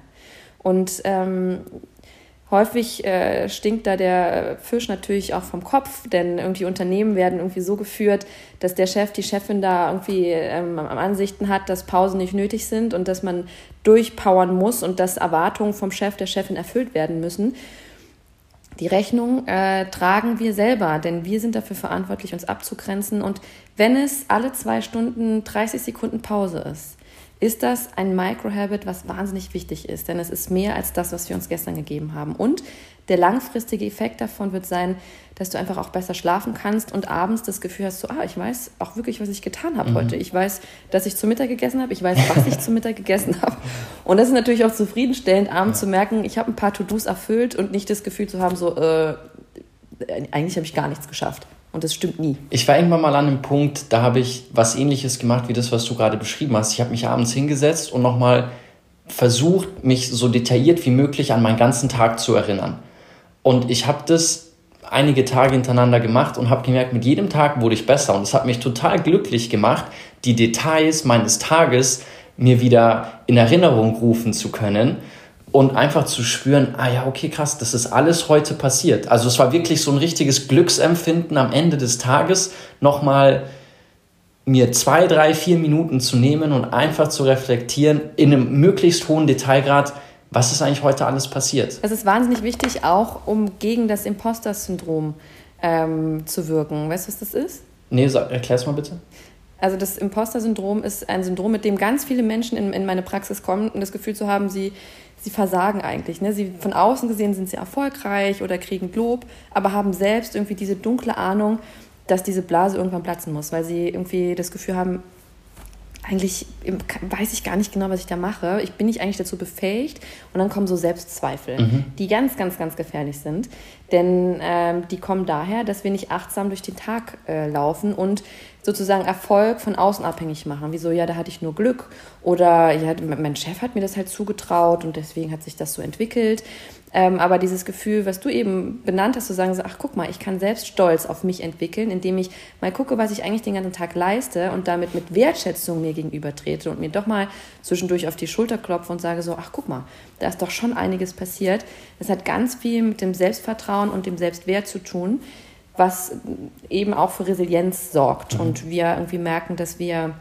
Und ähm, Häufig äh, stinkt da der Fisch natürlich auch vom Kopf, denn irgendwie Unternehmen werden irgendwie so geführt, dass der Chef, die Chefin da irgendwie ähm, Ansichten hat, dass Pausen nicht nötig sind und dass man durchpowern muss und dass Erwartungen vom Chef, der Chefin erfüllt werden müssen. Die Rechnung äh, tragen wir selber, denn wir sind dafür verantwortlich, uns abzugrenzen. Und wenn es alle zwei Stunden 30 Sekunden Pause ist, ist das ein Microhabit, was wahnsinnig wichtig ist, denn es ist mehr als das, was wir uns gestern gegeben haben. Und der langfristige Effekt davon wird sein, dass du einfach auch besser schlafen kannst und abends das Gefühl hast, so, ah, ich weiß auch wirklich, was ich getan habe mhm. heute. Ich weiß, dass ich zu Mittag gegessen habe, ich weiß, was ich zu Mittag gegessen habe. Und das ist natürlich auch zufriedenstellend, abends zu merken, ich habe ein paar To-Dos erfüllt und nicht das Gefühl zu haben, so, äh, eigentlich habe ich gar nichts geschafft. Und das stimmt nie. Ich war irgendwann mal an einem Punkt, da habe ich was ähnliches gemacht wie das, was du gerade beschrieben hast. Ich habe mich abends hingesetzt und nochmal versucht, mich so detailliert wie möglich an meinen ganzen Tag zu erinnern. Und ich habe das einige Tage hintereinander gemacht und habe gemerkt, mit jedem Tag wurde ich besser. Und es hat mich total glücklich gemacht, die Details meines Tages mir wieder in Erinnerung rufen zu können und einfach zu spüren, ah ja, okay, krass, das ist alles heute passiert. Also es war wirklich so ein richtiges Glücksempfinden am Ende des Tages, nochmal mir zwei, drei, vier Minuten zu nehmen und einfach zu reflektieren in einem möglichst hohen Detailgrad, was ist eigentlich heute alles passiert. Es ist wahnsinnig wichtig, auch um gegen das Imposter-Syndrom ähm, zu wirken. Weißt du, was das ist? Nee, erklär es mal bitte. Also das Imposter-Syndrom ist ein Syndrom, mit dem ganz viele Menschen in, in meine Praxis kommen und das Gefühl zu haben, sie, sie versagen eigentlich. Ne? Sie, von außen gesehen sind sie erfolgreich oder kriegen Lob, aber haben selbst irgendwie diese dunkle Ahnung, dass diese Blase irgendwann platzen muss, weil sie irgendwie das Gefühl haben, eigentlich weiß ich gar nicht genau, was ich da mache. Ich bin nicht eigentlich dazu befähigt. Und dann kommen so Selbstzweifel, mhm. die ganz, ganz, ganz gefährlich sind. Denn ähm, die kommen daher, dass wir nicht achtsam durch den Tag äh, laufen und sozusagen Erfolg von außen abhängig machen. Wieso, ja, da hatte ich nur Glück. Oder ja, mein Chef hat mir das halt zugetraut und deswegen hat sich das so entwickelt. Ähm, aber dieses Gefühl, was du eben benannt hast, zu sagen, so, ach guck mal, ich kann selbst stolz auf mich entwickeln, indem ich mal gucke, was ich eigentlich den ganzen Tag leiste und damit mit Wertschätzung mir gegenüber trete und mir doch mal zwischendurch auf die Schulter klopfe und sage so, ach guck mal, da ist doch schon einiges passiert. Das hat ganz viel mit dem Selbstvertrauen und dem Selbstwert zu tun, was eben auch für Resilienz sorgt. Mhm. Und wir irgendwie merken, dass wir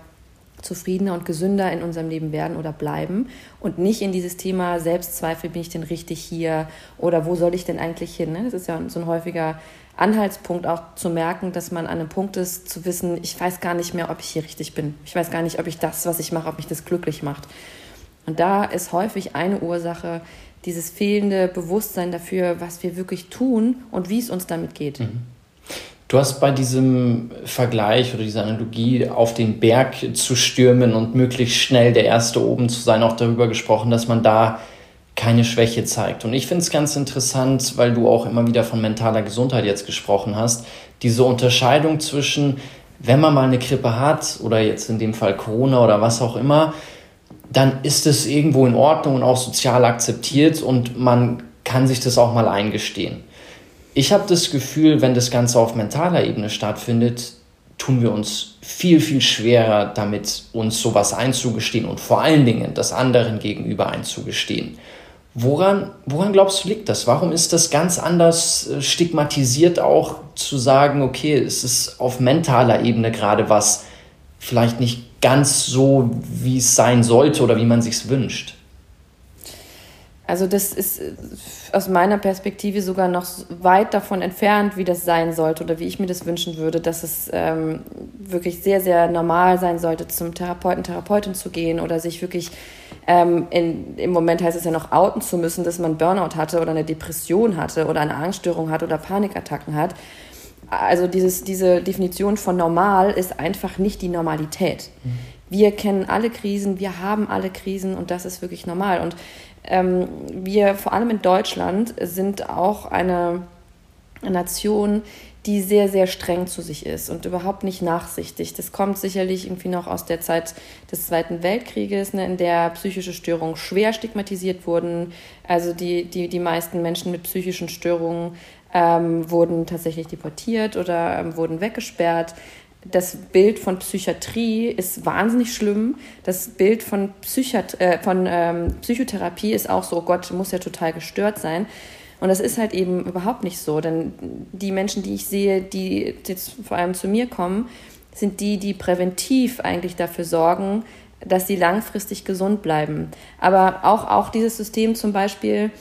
zufriedener und gesünder in unserem Leben werden oder bleiben und nicht in dieses Thema Selbstzweifel, bin ich denn richtig hier oder wo soll ich denn eigentlich hin? Ne? Das ist ja so ein häufiger Anhaltspunkt auch zu merken, dass man an einem Punkt ist, zu wissen, ich weiß gar nicht mehr, ob ich hier richtig bin. Ich weiß gar nicht, ob ich das, was ich mache, ob mich das glücklich macht. Und da ist häufig eine Ursache dieses fehlende Bewusstsein dafür, was wir wirklich tun und wie es uns damit geht. Mhm. Du hast bei diesem Vergleich oder dieser Analogie auf den Berg zu stürmen und möglichst schnell der Erste oben zu sein, auch darüber gesprochen, dass man da keine Schwäche zeigt. Und ich finde es ganz interessant, weil du auch immer wieder von mentaler Gesundheit jetzt gesprochen hast, diese Unterscheidung zwischen, wenn man mal eine Grippe hat oder jetzt in dem Fall Corona oder was auch immer, dann ist es irgendwo in Ordnung und auch sozial akzeptiert und man kann sich das auch mal eingestehen ich habe das Gefühl, wenn das Ganze auf mentaler Ebene stattfindet, tun wir uns viel, viel schwerer damit, uns sowas einzugestehen und vor allen Dingen das anderen gegenüber einzugestehen. Woran, woran glaubst du, liegt das? Warum ist das ganz anders äh, stigmatisiert, auch zu sagen, okay, es ist auf mentaler Ebene gerade was vielleicht nicht ganz so, wie es sein sollte oder wie man sich wünscht? Also das ist äh, aus meiner Perspektive sogar noch weit davon entfernt, wie das sein sollte oder wie ich mir das wünschen würde, dass es ähm, wirklich sehr, sehr normal sein sollte, zum Therapeuten, Therapeutin zu gehen oder sich wirklich ähm, in, im Moment heißt es ja noch outen zu müssen, dass man Burnout hatte oder eine Depression hatte oder eine Angststörung hat oder Panikattacken hat. Also dieses, diese Definition von normal ist einfach nicht die Normalität. Mhm. Wir kennen alle Krisen, wir haben alle Krisen und das ist wirklich normal. Und ähm, wir, vor allem in Deutschland, sind auch eine Nation, die sehr, sehr streng zu sich ist und überhaupt nicht nachsichtig. Das kommt sicherlich irgendwie noch aus der Zeit des Zweiten Weltkrieges, ne, in der psychische Störungen schwer stigmatisiert wurden. Also die, die, die meisten Menschen mit psychischen Störungen ähm, wurden tatsächlich deportiert oder ähm, wurden weggesperrt das Bild von Psychiatrie ist wahnsinnig schlimm. Das Bild von, Psychiat äh, von ähm, Psychotherapie ist auch so, oh Gott, muss ja total gestört sein. Und das ist halt eben überhaupt nicht so, denn die Menschen, die ich sehe, die jetzt vor allem zu mir kommen, sind die, die präventiv eigentlich dafür sorgen, dass sie langfristig gesund bleiben. Aber auch, auch dieses System zum Beispiel,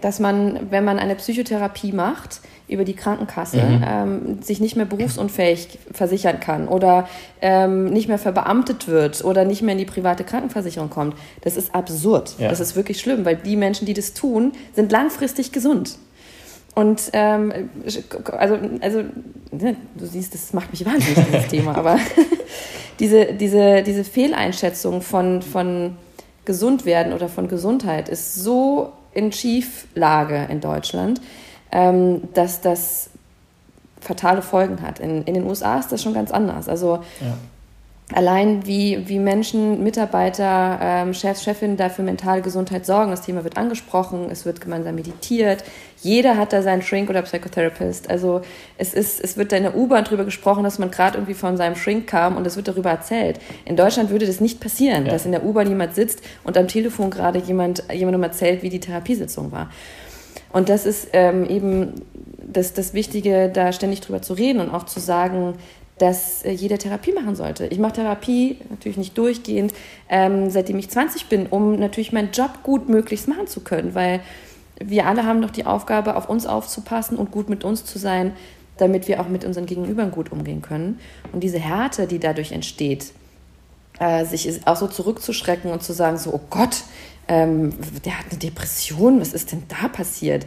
dass man, wenn man eine Psychotherapie macht, über die Krankenkasse mhm. ähm, sich nicht mehr berufsunfähig versichern kann oder ähm, nicht mehr verbeamtet wird oder nicht mehr in die private Krankenversicherung kommt. Das ist absurd. Ja. Das ist wirklich schlimm, weil die Menschen, die das tun, sind langfristig gesund. Und ähm, also, also ne, du siehst, das macht mich wahnsinnig, dieses Thema, aber diese, diese, diese Fehleinschätzung von, von gesund werden oder von Gesundheit ist so in Schieflage in Deutschland ähm, dass das fatale Folgen hat. In, in den USA ist das schon ganz anders. Also ja. Allein wie, wie Menschen, Mitarbeiter, ähm, Chefs, Chefinnen da für mentale Gesundheit sorgen. Das Thema wird angesprochen, es wird gemeinsam meditiert. Jeder hat da seinen Shrink oder Psychotherapist. Also es, ist, es wird da in der U-Bahn drüber gesprochen, dass man gerade irgendwie von seinem Shrink kam und es wird darüber erzählt. In Deutschland würde das nicht passieren, ja. dass in der U-Bahn jemand sitzt und am Telefon gerade jemand jemandem erzählt, wie die Therapiesitzung war. Und das ist ähm, eben das, das Wichtige, da ständig drüber zu reden und auch zu sagen, dass äh, jeder Therapie machen sollte. Ich mache Therapie natürlich nicht durchgehend, ähm, seitdem ich 20 bin, um natürlich meinen Job gut möglichst machen zu können, weil wir alle haben doch die Aufgabe, auf uns aufzupassen und gut mit uns zu sein, damit wir auch mit unseren Gegenübern gut umgehen können. Und diese Härte, die dadurch entsteht, äh, sich auch so zurückzuschrecken und zu sagen, so, oh Gott, ähm, der hat eine Depression, was ist denn da passiert?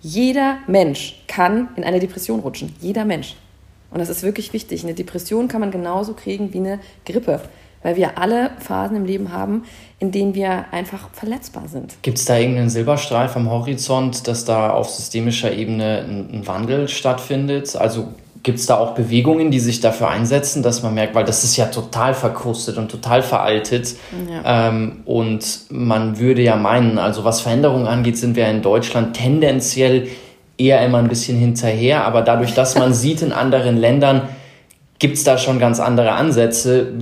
Jeder Mensch kann in eine Depression rutschen. Jeder Mensch. Und das ist wirklich wichtig. Eine Depression kann man genauso kriegen wie eine Grippe, weil wir alle Phasen im Leben haben, in denen wir einfach verletzbar sind. Gibt es da irgendeinen Silberstreif am Horizont, dass da auf systemischer Ebene ein, ein Wandel stattfindet? Also Gibt es da auch Bewegungen, die sich dafür einsetzen, dass man merkt, weil das ist ja total verkrustet und total veraltet. Ja. Ähm, und man würde ja meinen, also was Veränderungen angeht, sind wir in Deutschland tendenziell eher immer ein bisschen hinterher. Aber dadurch, dass man sieht in anderen Ländern, gibt es da schon ganz andere Ansätze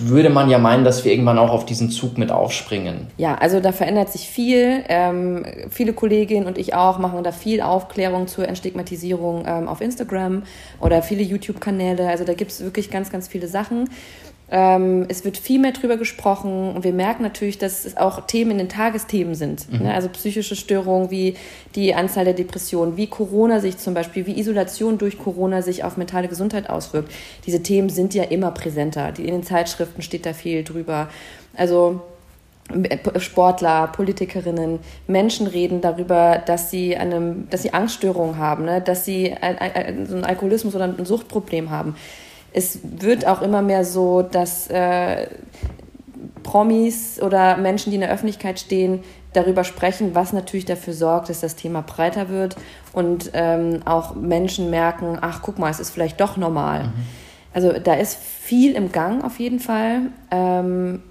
würde man ja meinen, dass wir irgendwann auch auf diesen Zug mit aufspringen. Ja, also da verändert sich viel. Ähm, viele Kolleginnen und ich auch machen da viel Aufklärung zur Entstigmatisierung ähm, auf Instagram oder viele YouTube-Kanäle. Also da gibt es wirklich ganz, ganz viele Sachen. Ähm, es wird viel mehr drüber gesprochen und wir merken natürlich, dass es auch Themen in den Tagesthemen sind. Mhm. Ne? Also psychische Störungen wie die Anzahl der Depressionen, wie Corona sich zum Beispiel, wie Isolation durch Corona sich auf mentale Gesundheit auswirkt. Diese Themen sind ja immer präsenter. in den Zeitschriften steht da viel drüber. Also äh, Sportler, Politikerinnen, Menschen reden darüber, dass sie, einem, dass sie Angststörungen haben, ne? dass sie ein, ein, so einen Alkoholismus oder ein Suchtproblem haben es wird auch immer mehr so, dass äh, Promis oder Menschen, die in der Öffentlichkeit stehen, darüber sprechen, was natürlich dafür sorgt, dass das Thema breiter wird und ähm, auch Menschen merken, ach guck mal, es ist vielleicht doch normal. Mhm. Also da ist viel im Gang auf jeden Fall. Ähm,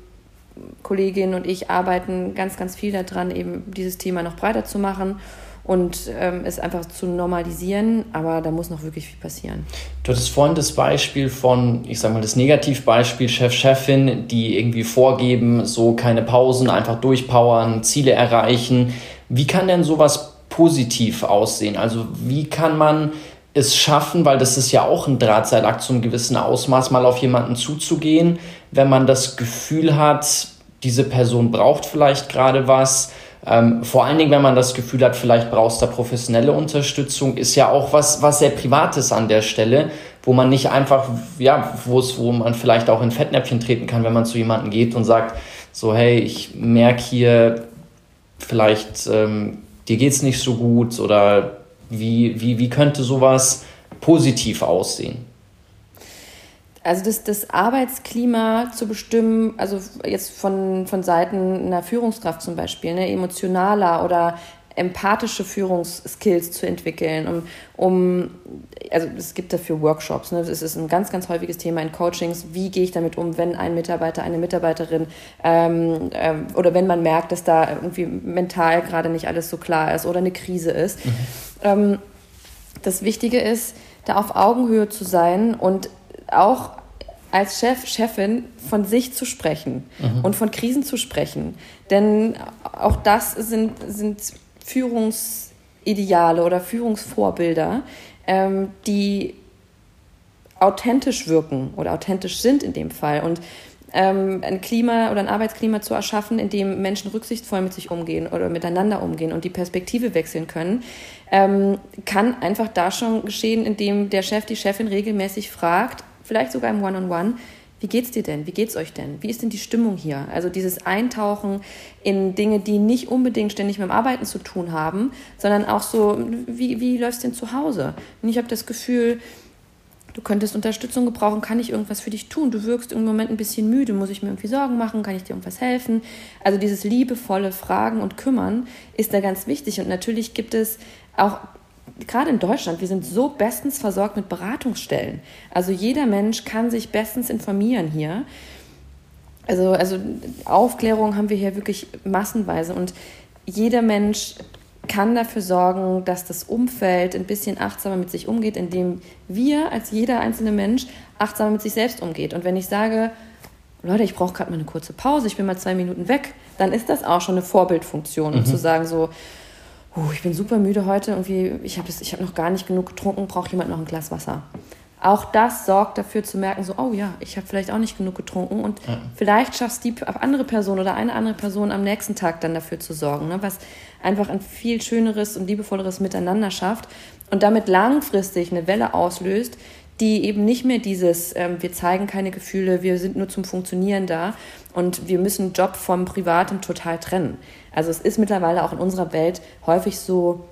Kolleginnen und ich arbeiten ganz, ganz viel daran, eben dieses Thema noch breiter zu machen und ähm, es einfach zu normalisieren, aber da muss noch wirklich viel passieren. Du hattest vorhin das Beispiel von, ich sag mal, das Negativbeispiel Chef, Chefin, die irgendwie vorgeben, so keine Pausen, einfach durchpowern, Ziele erreichen. Wie kann denn sowas positiv aussehen? Also wie kann man es schaffen, weil das ist ja auch ein Drahtseilakt zum gewissen Ausmaß, mal auf jemanden zuzugehen, wenn man das Gefühl hat, diese Person braucht vielleicht gerade was, ähm, vor allen Dingen, wenn man das Gefühl hat, vielleicht brauchst du professionelle Unterstützung, ist ja auch was, was sehr Privates an der Stelle, wo man nicht einfach, ja, wo es, wo man vielleicht auch in Fettnäpfchen treten kann, wenn man zu jemandem geht und sagt, so, hey, ich merke hier, vielleicht ähm, dir geht's nicht so gut oder wie, wie, wie könnte sowas positiv aussehen? Also das, das Arbeitsklima zu bestimmen, also jetzt von, von Seiten einer Führungskraft zum Beispiel, ne, emotionaler oder empathische Führungsskills zu entwickeln, um, um also es gibt dafür Workshops, ne? das ist ein ganz, ganz häufiges Thema in Coachings, wie gehe ich damit um, wenn ein Mitarbeiter, eine Mitarbeiterin ähm, ähm, oder wenn man merkt, dass da irgendwie mental gerade nicht alles so klar ist oder eine Krise ist. Mhm. Ähm, das Wichtige ist, da auf Augenhöhe zu sein und auch als Chef, Chefin von sich zu sprechen mhm. und von Krisen zu sprechen. Denn auch das sind, sind Führungsideale oder Führungsvorbilder, ähm, die authentisch wirken oder authentisch sind in dem Fall. Und ähm, ein Klima oder ein Arbeitsklima zu erschaffen, in dem Menschen rücksichtsvoll mit sich umgehen oder miteinander umgehen und die Perspektive wechseln können, ähm, kann einfach da schon geschehen, indem der Chef die Chefin regelmäßig fragt, vielleicht sogar im One-on-One, wie geht's dir denn? Wie geht's euch denn? Wie ist denn die Stimmung hier? Also dieses Eintauchen in Dinge, die nicht unbedingt ständig mit dem Arbeiten zu tun haben, sondern auch so, wie, wie läuft's denn zu Hause? Und ich habe das Gefühl, du könntest Unterstützung gebrauchen, kann ich irgendwas für dich tun? Du wirkst im Moment ein bisschen müde, muss ich mir irgendwie Sorgen machen? Kann ich dir irgendwas helfen? Also dieses liebevolle Fragen und Kümmern ist da ganz wichtig. Und natürlich gibt es auch gerade in Deutschland, wir sind so bestens versorgt mit Beratungsstellen. Also jeder Mensch kann sich bestens informieren hier. Also, also Aufklärung haben wir hier wirklich massenweise und jeder Mensch kann dafür sorgen, dass das Umfeld ein bisschen achtsamer mit sich umgeht, indem wir als jeder einzelne Mensch achtsamer mit sich selbst umgeht. Und wenn ich sage, Leute, ich brauche gerade mal eine kurze Pause, ich bin mal zwei Minuten weg, dann ist das auch schon eine Vorbildfunktion, um mhm. zu sagen so, uh, ich bin super müde heute, irgendwie, ich habe hab noch gar nicht genug getrunken, braucht jemand noch ein Glas Wasser. Auch das sorgt dafür zu merken, so, oh ja, ich habe vielleicht auch nicht genug getrunken und ja. vielleicht schaffst die andere Person oder eine andere Person am nächsten Tag dann dafür zu sorgen, ne, was einfach ein viel schöneres und liebevolleres Miteinander schafft und damit langfristig eine Welle auslöst, die eben nicht mehr dieses, ähm, wir zeigen keine Gefühle, wir sind nur zum Funktionieren da und wir müssen Job vom Privaten total trennen. Also es ist mittlerweile auch in unserer Welt häufig so,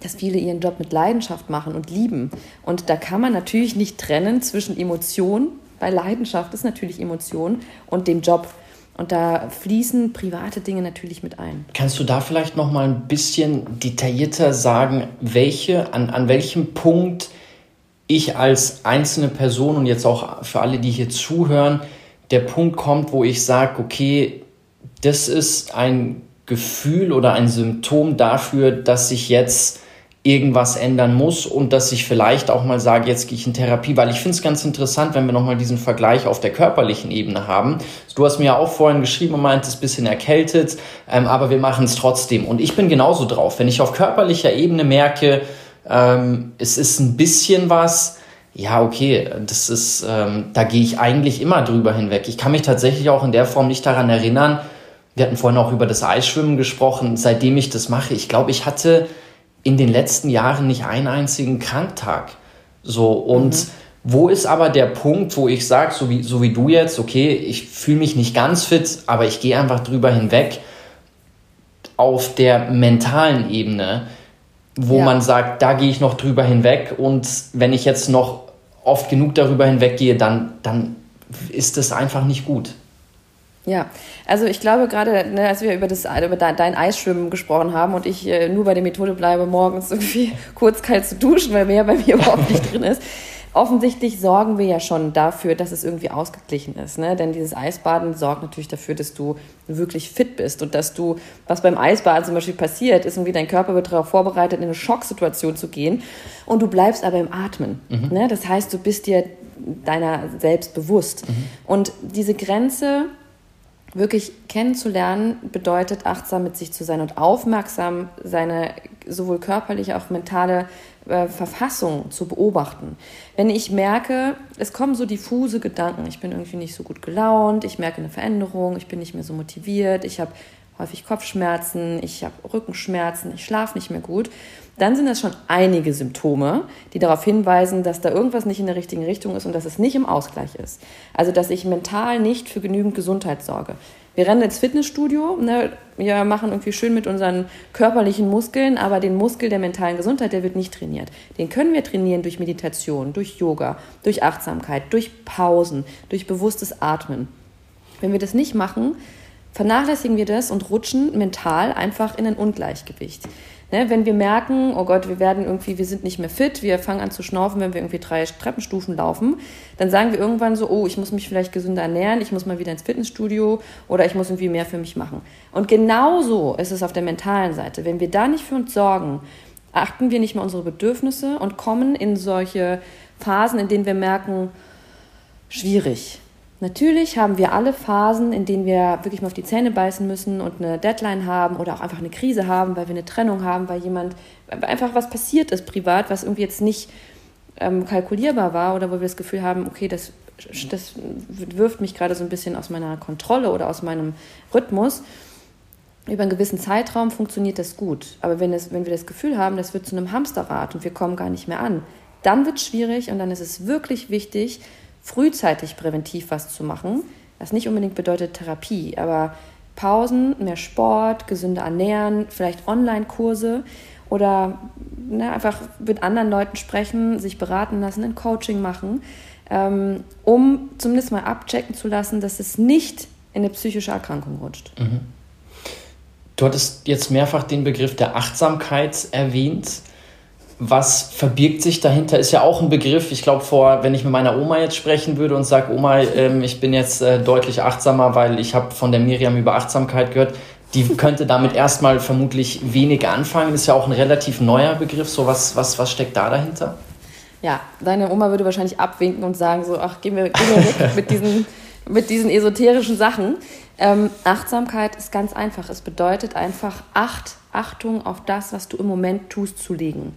dass viele ihren Job mit Leidenschaft machen und lieben. Und da kann man natürlich nicht trennen zwischen Emotion, weil Leidenschaft ist natürlich Emotion, und dem Job. Und da fließen private Dinge natürlich mit ein. Kannst du da vielleicht noch mal ein bisschen detaillierter sagen, welche, an, an welchem Punkt ich als einzelne Person und jetzt auch für alle, die hier zuhören, der Punkt kommt, wo ich sage, okay, das ist ein Gefühl oder ein Symptom dafür, dass sich jetzt irgendwas ändern muss und dass ich vielleicht auch mal sage, jetzt gehe ich in Therapie, weil ich finde es ganz interessant, wenn wir nochmal diesen Vergleich auf der körperlichen Ebene haben. Du hast mir ja auch vorhin geschrieben und meint, es ist ein bisschen erkältet, ähm, aber wir machen es trotzdem. Und ich bin genauso drauf. Wenn ich auf körperlicher Ebene merke, ähm, es ist ein bisschen was, ja, okay, das ist, ähm, da gehe ich eigentlich immer drüber hinweg. Ich kann mich tatsächlich auch in der Form nicht daran erinnern. Wir hatten vorhin auch über das Eisschwimmen gesprochen. Seitdem ich das mache, ich glaube, ich hatte in den letzten Jahren nicht einen einzigen Kranktag. So, und mhm. wo ist aber der Punkt, wo ich sage, so wie, so wie du jetzt, okay, ich fühle mich nicht ganz fit, aber ich gehe einfach drüber hinweg auf der mentalen Ebene, wo ja. man sagt, da gehe ich noch drüber hinweg und wenn ich jetzt noch oft genug darüber hinweggehe, dann, dann ist das einfach nicht gut. Ja, also ich glaube gerade, ne, als wir über, das, über dein Eisschwimmen gesprochen haben und ich äh, nur bei der Methode bleibe, morgens irgendwie kurz kalt zu duschen, weil mehr bei mir überhaupt nicht drin ist. Offensichtlich sorgen wir ja schon dafür, dass es irgendwie ausgeglichen ist. Ne? Denn dieses Eisbaden sorgt natürlich dafür, dass du wirklich fit bist und dass du, was beim Eisbaden zum Beispiel passiert, ist irgendwie dein Körper wird darauf vorbereitet, in eine Schocksituation zu gehen und du bleibst aber im Atmen. Mhm. Ne? Das heißt, du bist dir deiner selbst bewusst. Mhm. Und diese Grenze wirklich kennenzulernen, bedeutet achtsam mit sich zu sein und aufmerksam seine sowohl körperliche als auch mentale äh, Verfassung zu beobachten. Wenn ich merke, es kommen so diffuse Gedanken, ich bin irgendwie nicht so gut gelaunt, ich merke eine Veränderung, ich bin nicht mehr so motiviert, ich habe häufig Kopfschmerzen, ich habe Rückenschmerzen, ich schlafe nicht mehr gut, dann sind das schon einige Symptome, die darauf hinweisen, dass da irgendwas nicht in der richtigen Richtung ist und dass es nicht im Ausgleich ist. Also dass ich mental nicht für genügend Gesundheit sorge. Wir rennen ins Fitnessstudio, ne? wir machen irgendwie schön mit unseren körperlichen Muskeln, aber den Muskel der mentalen Gesundheit, der wird nicht trainiert. Den können wir trainieren durch Meditation, durch Yoga, durch Achtsamkeit, durch Pausen, durch bewusstes Atmen. Wenn wir das nicht machen, vernachlässigen wir das und rutschen mental einfach in ein Ungleichgewicht. Ne, wenn wir merken, oh Gott, wir werden irgendwie, wir sind nicht mehr fit, wir fangen an zu schnaufen, wenn wir irgendwie drei Treppenstufen laufen, dann sagen wir irgendwann so, oh, ich muss mich vielleicht gesünder ernähren, ich muss mal wieder ins Fitnessstudio oder ich muss irgendwie mehr für mich machen. Und genauso ist es auf der mentalen Seite. Wenn wir da nicht für uns sorgen, achten wir nicht mehr unsere Bedürfnisse und kommen in solche Phasen, in denen wir merken, schwierig, Natürlich haben wir alle Phasen, in denen wir wirklich mal auf die Zähne beißen müssen und eine Deadline haben oder auch einfach eine Krise haben, weil wir eine Trennung haben, weil jemand einfach was passiert ist privat, was irgendwie jetzt nicht ähm, kalkulierbar war oder wo wir das Gefühl haben, okay, das, das wirft mich gerade so ein bisschen aus meiner Kontrolle oder aus meinem Rhythmus. Über einen gewissen Zeitraum funktioniert das gut. Aber wenn, es, wenn wir das Gefühl haben, das wird zu einem Hamsterrad und wir kommen gar nicht mehr an, dann wird es schwierig und dann ist es wirklich wichtig, frühzeitig präventiv was zu machen. Was nicht unbedingt bedeutet Therapie, aber Pausen, mehr Sport, gesünder ernähren, vielleicht Online-Kurse oder ne, einfach mit anderen Leuten sprechen, sich beraten lassen, ein Coaching machen, ähm, um zumindest mal abchecken zu lassen, dass es nicht in eine psychische Erkrankung rutscht. Mhm. Du hattest jetzt mehrfach den Begriff der Achtsamkeit erwähnt. Was verbirgt sich dahinter, ist ja auch ein Begriff. Ich glaube, vor, wenn ich mit meiner Oma jetzt sprechen würde und sage, Oma, ähm, ich bin jetzt äh, deutlich achtsamer, weil ich habe von der Miriam über Achtsamkeit gehört, die könnte damit erstmal vermutlich wenig anfangen. Ist ja auch ein relativ neuer Begriff. So was, was, was steckt da dahinter? Ja, deine Oma würde wahrscheinlich abwinken und sagen so, ach, gehen wir, gehen wir weg mit diesen, mit diesen esoterischen Sachen. Ähm, Achtsamkeit ist ganz einfach. Es bedeutet einfach Acht, Achtung auf das, was du im Moment tust, zu legen.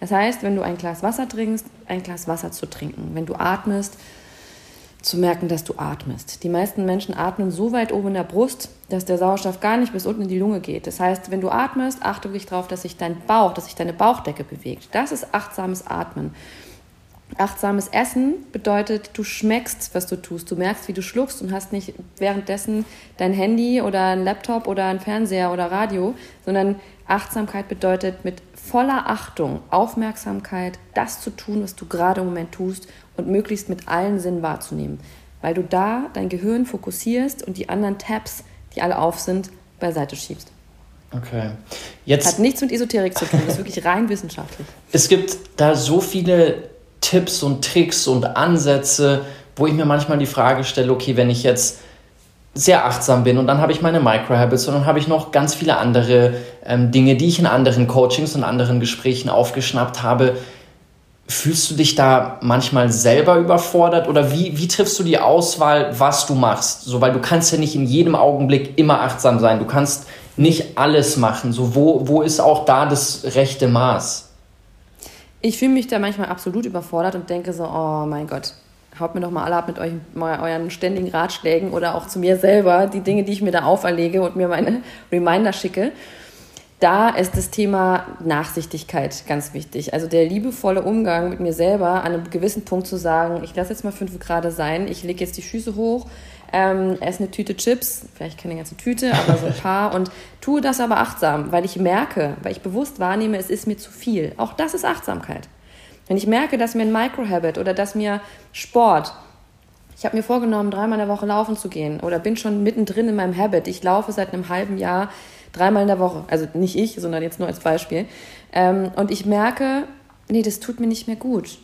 Das heißt, wenn du ein Glas Wasser trinkst, ein Glas Wasser zu trinken. Wenn du atmest, zu merken, dass du atmest. Die meisten Menschen atmen so weit oben in der Brust, dass der Sauerstoff gar nicht bis unten in die Lunge geht. Das heißt, wenn du atmest, achte wirklich darauf, dass sich dein Bauch, dass sich deine Bauchdecke bewegt. Das ist achtsames Atmen. Achtsames Essen bedeutet, du schmeckst, was du tust. Du merkst, wie du schluckst und hast nicht währenddessen dein Handy oder ein Laptop oder ein Fernseher oder Radio, sondern Achtsamkeit bedeutet mit voller Achtung, Aufmerksamkeit, das zu tun, was du gerade im Moment tust und möglichst mit allen Sinnen wahrzunehmen. Weil du da dein Gehirn fokussierst und die anderen Tabs, die alle auf sind, beiseite schiebst. Okay. Jetzt, Hat nichts mit Esoterik zu tun, das ist wirklich rein wissenschaftlich. Es gibt da so viele Tipps und Tricks und Ansätze, wo ich mir manchmal die Frage stelle, okay, wenn ich jetzt sehr achtsam bin und dann habe ich meine Microhabits und dann habe ich noch ganz viele andere ähm, Dinge, die ich in anderen Coachings und anderen Gesprächen aufgeschnappt habe. Fühlst du dich da manchmal selber überfordert oder wie, wie triffst du die Auswahl, was du machst? So, weil du kannst ja nicht in jedem Augenblick immer achtsam sein. Du kannst nicht alles machen. So, wo, wo ist auch da das rechte Maß? Ich fühle mich da manchmal absolut überfordert und denke so, oh mein Gott, haut mir doch mal alle ab mit euch, euren ständigen Ratschlägen oder auch zu mir selber, die Dinge, die ich mir da auferlege und mir meine Reminder schicke. Da ist das Thema Nachsichtigkeit ganz wichtig. Also der liebevolle Umgang mit mir selber, an einem gewissen Punkt zu sagen, ich lasse jetzt mal fünf Grad sein, ich lege jetzt die Füße hoch, ähm, esse eine Tüte Chips, vielleicht keine ganze Tüte, aber so ein paar und tue das aber achtsam, weil ich merke, weil ich bewusst wahrnehme, es ist mir zu viel. Auch das ist Achtsamkeit. Wenn ich merke, dass mir ein Microhabit oder dass mir Sport, ich habe mir vorgenommen, dreimal in der Woche laufen zu gehen oder bin schon mittendrin in meinem Habit. Ich laufe seit einem halben Jahr dreimal in der Woche. Also nicht ich, sondern jetzt nur als Beispiel. Ähm, und ich merke, nee, das tut mir nicht mehr gut.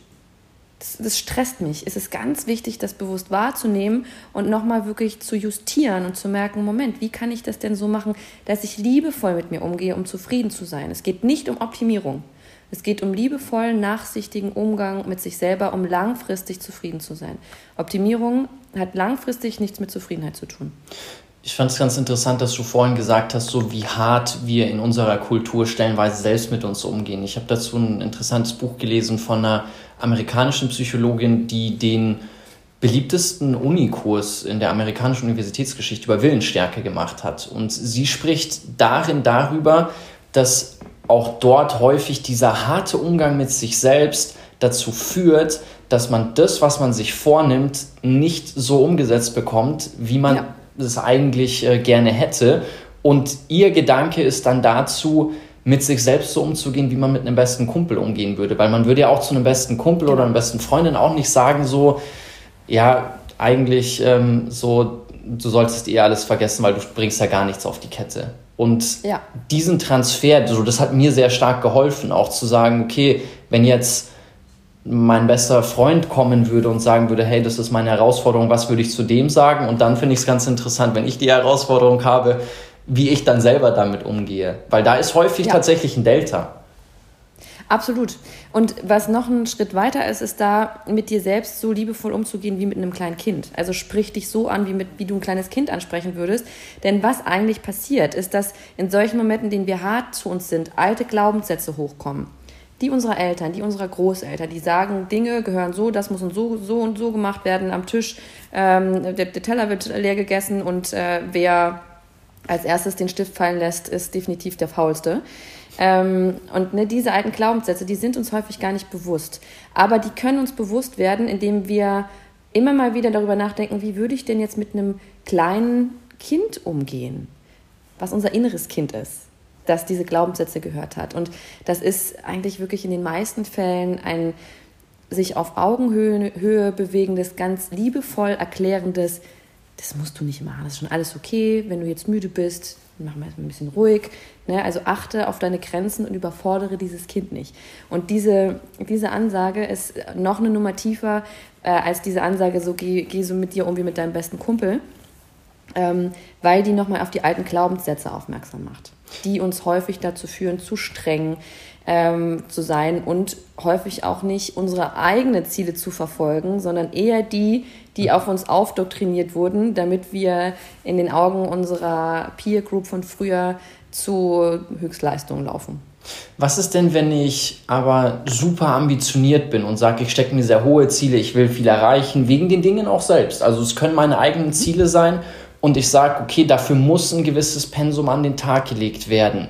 Das, das, stresst mich. Es ist ganz wichtig, das bewusst wahrzunehmen und nochmal wirklich zu justieren und zu merken, Moment, wie kann ich das denn so machen, dass ich liebevoll mit mir umgehe, um zufrieden zu sein. Es geht nicht um Optimierung. Es geht um liebevollen, nachsichtigen Umgang mit sich selber, um langfristig zufrieden zu sein. Optimierung hat langfristig nichts mit Zufriedenheit zu tun. Ich fand es ganz interessant, dass du vorhin gesagt hast, so wie hart wir in unserer Kultur stellenweise selbst mit uns umgehen. Ich habe dazu ein interessantes Buch gelesen von einer amerikanischen Psychologin, die den beliebtesten Unikurs in der amerikanischen Universitätsgeschichte über Willensstärke gemacht hat. Und sie spricht darin darüber, dass auch dort häufig dieser harte Umgang mit sich selbst dazu führt, dass man das, was man sich vornimmt, nicht so umgesetzt bekommt, wie man ja. es eigentlich äh, gerne hätte. Und ihr Gedanke ist dann dazu, mit sich selbst so umzugehen, wie man mit einem besten Kumpel umgehen würde. Weil man würde ja auch zu einem besten Kumpel oder einer besten Freundin auch nicht sagen, so, ja, eigentlich ähm, so, du solltest eh alles vergessen, weil du bringst ja gar nichts auf die Kette. Und ja. diesen Transfer, also das hat mir sehr stark geholfen, auch zu sagen, okay, wenn jetzt mein bester Freund kommen würde und sagen würde, hey, das ist meine Herausforderung, was würde ich zu dem sagen? Und dann finde ich es ganz interessant, wenn ich die Herausforderung habe, wie ich dann selber damit umgehe. Weil da ist häufig ja. tatsächlich ein Delta. Absolut. Und was noch ein Schritt weiter ist, ist da mit dir selbst so liebevoll umzugehen wie mit einem kleinen Kind. Also sprich dich so an, wie, mit, wie du ein kleines Kind ansprechen würdest. Denn was eigentlich passiert, ist, dass in solchen Momenten, in denen wir hart zu uns sind, alte Glaubenssätze hochkommen. Die unserer Eltern, die unserer Großeltern, die sagen, Dinge gehören so, das muss und so, so und so gemacht werden am Tisch. Ähm, der, der, Teller wird leer gegessen und äh, wer als erstes den Stift fallen lässt, ist definitiv der Faulste. Ähm, und ne, diese alten Glaubenssätze, die sind uns häufig gar nicht bewusst. Aber die können uns bewusst werden, indem wir immer mal wieder darüber nachdenken, wie würde ich denn jetzt mit einem kleinen Kind umgehen, was unser inneres Kind ist, das diese Glaubenssätze gehört hat. Und das ist eigentlich wirklich in den meisten Fällen ein sich auf Augenhöhe Höhe bewegendes, ganz liebevoll erklärendes, das musst du nicht machen, das ist schon alles okay, wenn du jetzt müde bist, mach mal ein bisschen ruhig. Ne? Also achte auf deine Grenzen und überfordere dieses Kind nicht. Und diese, diese Ansage ist noch eine Nummer tiefer äh, als diese Ansage, so geh, geh so mit dir um wie mit deinem besten Kumpel, ähm, weil die nochmal auf die alten Glaubenssätze aufmerksam macht, die uns häufig dazu führen, zu streng, ähm, zu sein und häufig auch nicht unsere eigenen Ziele zu verfolgen, sondern eher die, die auf uns aufdoktriniert wurden, damit wir in den Augen unserer Peer Group von früher zu Höchstleistungen laufen. Was ist denn, wenn ich aber super ambitioniert bin und sage, ich stecke mir sehr hohe Ziele, ich will viel erreichen, wegen den Dingen auch selbst? Also es können meine eigenen Ziele sein und ich sage, okay, dafür muss ein gewisses Pensum an den Tag gelegt werden.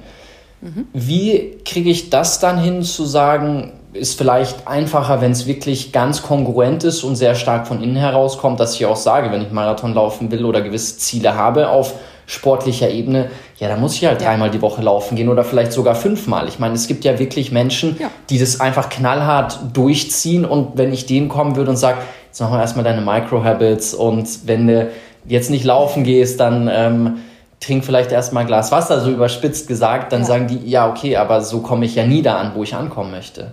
Wie kriege ich das dann hin zu sagen, ist vielleicht einfacher, wenn es wirklich ganz kongruent ist und sehr stark von innen herauskommt, dass ich auch sage, wenn ich Marathon laufen will oder gewisse Ziele habe auf sportlicher Ebene, ja, da muss ich halt ja. dreimal die Woche laufen gehen oder vielleicht sogar fünfmal. Ich meine, es gibt ja wirklich Menschen, ja. die das einfach knallhart durchziehen und wenn ich denen kommen würde und sage, jetzt machen wir erstmal deine Micro-Habits und wenn du jetzt nicht laufen gehst, dann ähm, trink vielleicht erstmal ein Glas Wasser, so überspitzt gesagt, dann ja. sagen die, ja, okay, aber so komme ich ja nie da an, wo ich ankommen möchte.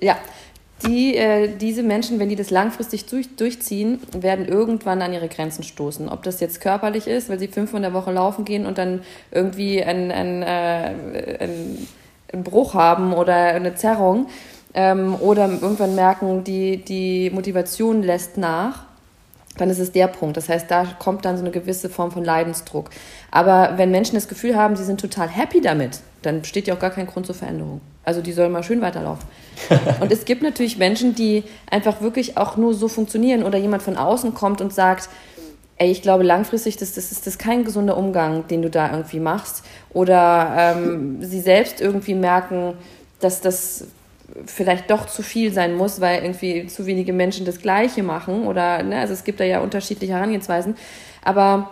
Ja, die, äh, diese Menschen, wenn die das langfristig durch, durchziehen, werden irgendwann an ihre Grenzen stoßen. Ob das jetzt körperlich ist, weil sie fünf in der Woche laufen gehen und dann irgendwie einen, einen, äh, einen, einen Bruch haben oder eine Zerrung. Ähm, oder irgendwann merken, die, die Motivation lässt nach dann ist es der Punkt. Das heißt, da kommt dann so eine gewisse Form von Leidensdruck. Aber wenn Menschen das Gefühl haben, sie sind total happy damit, dann besteht ja auch gar kein Grund zur Veränderung. Also die sollen mal schön weiterlaufen. und es gibt natürlich Menschen, die einfach wirklich auch nur so funktionieren oder jemand von außen kommt und sagt, ey, ich glaube langfristig, das, das ist das kein gesunder Umgang, den du da irgendwie machst. Oder ähm, sie selbst irgendwie merken, dass das vielleicht doch zu viel sein muss, weil irgendwie zu wenige Menschen das Gleiche machen oder, ne, also es gibt da ja unterschiedliche Herangehensweisen, aber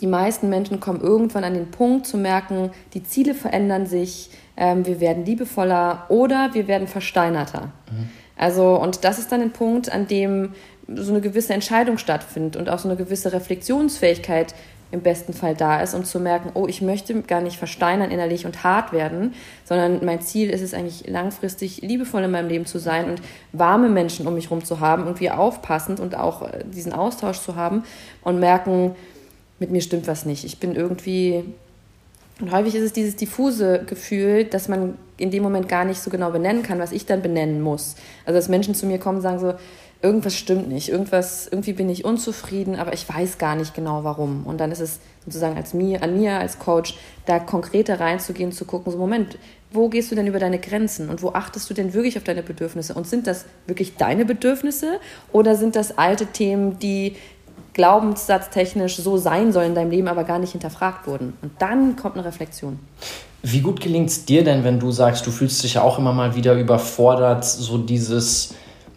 die meisten Menschen kommen irgendwann an den Punkt zu merken, die Ziele verändern sich, ähm, wir werden liebevoller oder wir werden versteinerter. Mhm. Also, und das ist dann ein Punkt, an dem so eine gewisse Entscheidung stattfindet und auch so eine gewisse Reflexionsfähigkeit im besten Fall da ist, um zu merken, oh, ich möchte gar nicht versteinern innerlich und hart werden, sondern mein Ziel ist es eigentlich langfristig liebevoll in meinem Leben zu sein und warme Menschen um mich herum zu haben, irgendwie aufpassend und auch äh, diesen Austausch zu haben und merken, mit mir stimmt was nicht. Ich bin irgendwie und häufig ist es dieses diffuse Gefühl, dass man in dem Moment gar nicht so genau benennen kann, was ich dann benennen muss. Also dass Menschen zu mir kommen und sagen so, irgendwas stimmt nicht, irgendwas, irgendwie bin ich unzufrieden, aber ich weiß gar nicht genau warum. Und dann ist es sozusagen als mir, an mir als Coach, da konkreter reinzugehen, zu gucken, so Moment, wo gehst du denn über deine Grenzen und wo achtest du denn wirklich auf deine Bedürfnisse? Und sind das wirklich deine Bedürfnisse oder sind das alte Themen, die glaubenssatztechnisch so sein sollen in deinem Leben, aber gar nicht hinterfragt wurden? Und dann kommt eine Reflexion. Wie gut gelingt es dir denn, wenn du sagst, du fühlst dich ja auch immer mal wieder überfordert, so dieses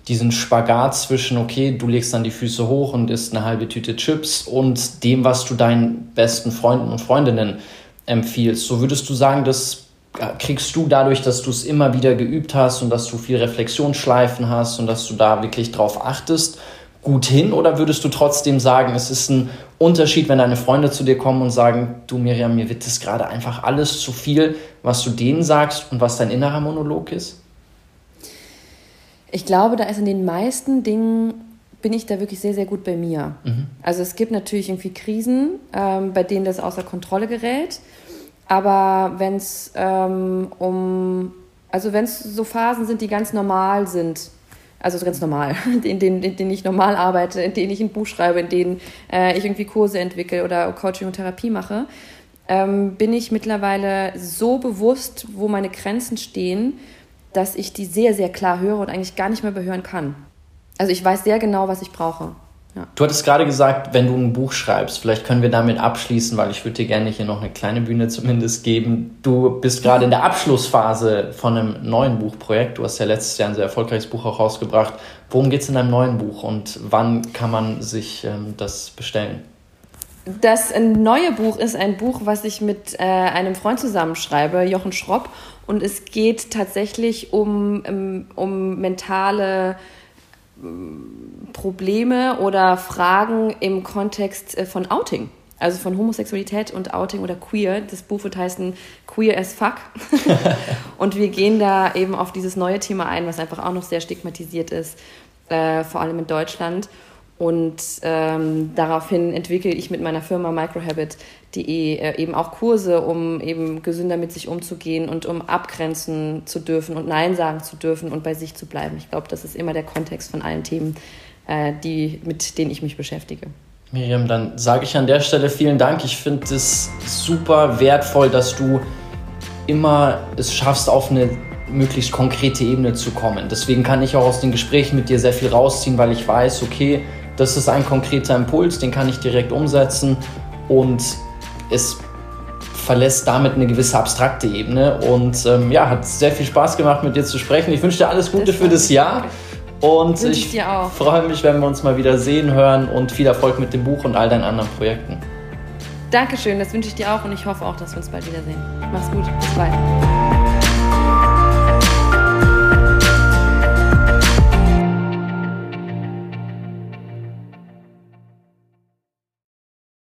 diesen Spagat zwischen, okay, du legst dann die Füße hoch und isst eine halbe Tüte Chips und dem, was du deinen besten Freunden und Freundinnen empfiehlst. So würdest du sagen, das kriegst du dadurch, dass du es immer wieder geübt hast und dass du viel Reflexionsschleifen hast und dass du da wirklich drauf achtest, gut hin? Oder würdest du trotzdem sagen, es ist ein Unterschied, wenn deine Freunde zu dir kommen und sagen, du Miriam, mir wird das gerade einfach alles zu viel, was du denen sagst und was dein innerer Monolog ist? Ich glaube, da ist in den meisten Dingen bin ich da wirklich sehr, sehr gut bei mir. Mhm. Also es gibt natürlich irgendwie Krisen, ähm, bei denen das außer Kontrolle gerät. Aber wenn es ähm, um, also wenn es so Phasen sind, die ganz normal sind, also ganz normal, in denen, in denen ich normal arbeite, in denen ich ein Buch schreibe, in denen äh, ich irgendwie Kurse entwickle oder Coaching und Therapie mache, ähm, bin ich mittlerweile so bewusst, wo meine Grenzen stehen dass ich die sehr, sehr klar höre und eigentlich gar nicht mehr behören kann. Also ich weiß sehr genau, was ich brauche. Ja. Du hattest gerade gesagt, wenn du ein Buch schreibst, vielleicht können wir damit abschließen, weil ich würde dir gerne hier noch eine kleine Bühne zumindest geben. Du bist gerade in der Abschlussphase von einem neuen Buchprojekt. Du hast ja letztes Jahr ein sehr erfolgreiches Buch auch rausgebracht. Worum geht es in deinem neuen Buch und wann kann man sich ähm, das bestellen? Das neue Buch ist ein Buch, was ich mit äh, einem Freund zusammenschreibe, Jochen Schropp. Und es geht tatsächlich um, um, um mentale ähm, Probleme oder Fragen im Kontext äh, von Outing. also von Homosexualität und Outing oder Queer. Das Buch wird heißen Queer as Fuck. und wir gehen da eben auf dieses neue Thema ein, was einfach auch noch sehr stigmatisiert ist, äh, vor allem in Deutschland. Und ähm, daraufhin entwickle ich mit meiner Firma microhabit.de äh, eben auch Kurse, um eben gesünder mit sich umzugehen und um abgrenzen zu dürfen und Nein sagen zu dürfen und bei sich zu bleiben. Ich glaube, das ist immer der Kontext von allen Themen, äh, die, mit denen ich mich beschäftige. Miriam, dann sage ich an der Stelle vielen Dank. Ich finde es super wertvoll, dass du immer es schaffst, auf eine möglichst konkrete Ebene zu kommen. Deswegen kann ich auch aus den Gesprächen mit dir sehr viel rausziehen, weil ich weiß, okay, das ist ein konkreter Impuls, den kann ich direkt umsetzen und es verlässt damit eine gewisse abstrakte Ebene. Und ähm, ja, hat sehr viel Spaß gemacht, mit dir zu sprechen. Ich wünsche dir alles Gute das für das Jahr. Und ich, ich freue mich, wenn wir uns mal wieder sehen, hören und viel Erfolg mit dem Buch und all deinen anderen Projekten. Dankeschön, das wünsche ich dir auch und ich hoffe auch, dass wir uns bald wiedersehen. Mach's gut, bis bald.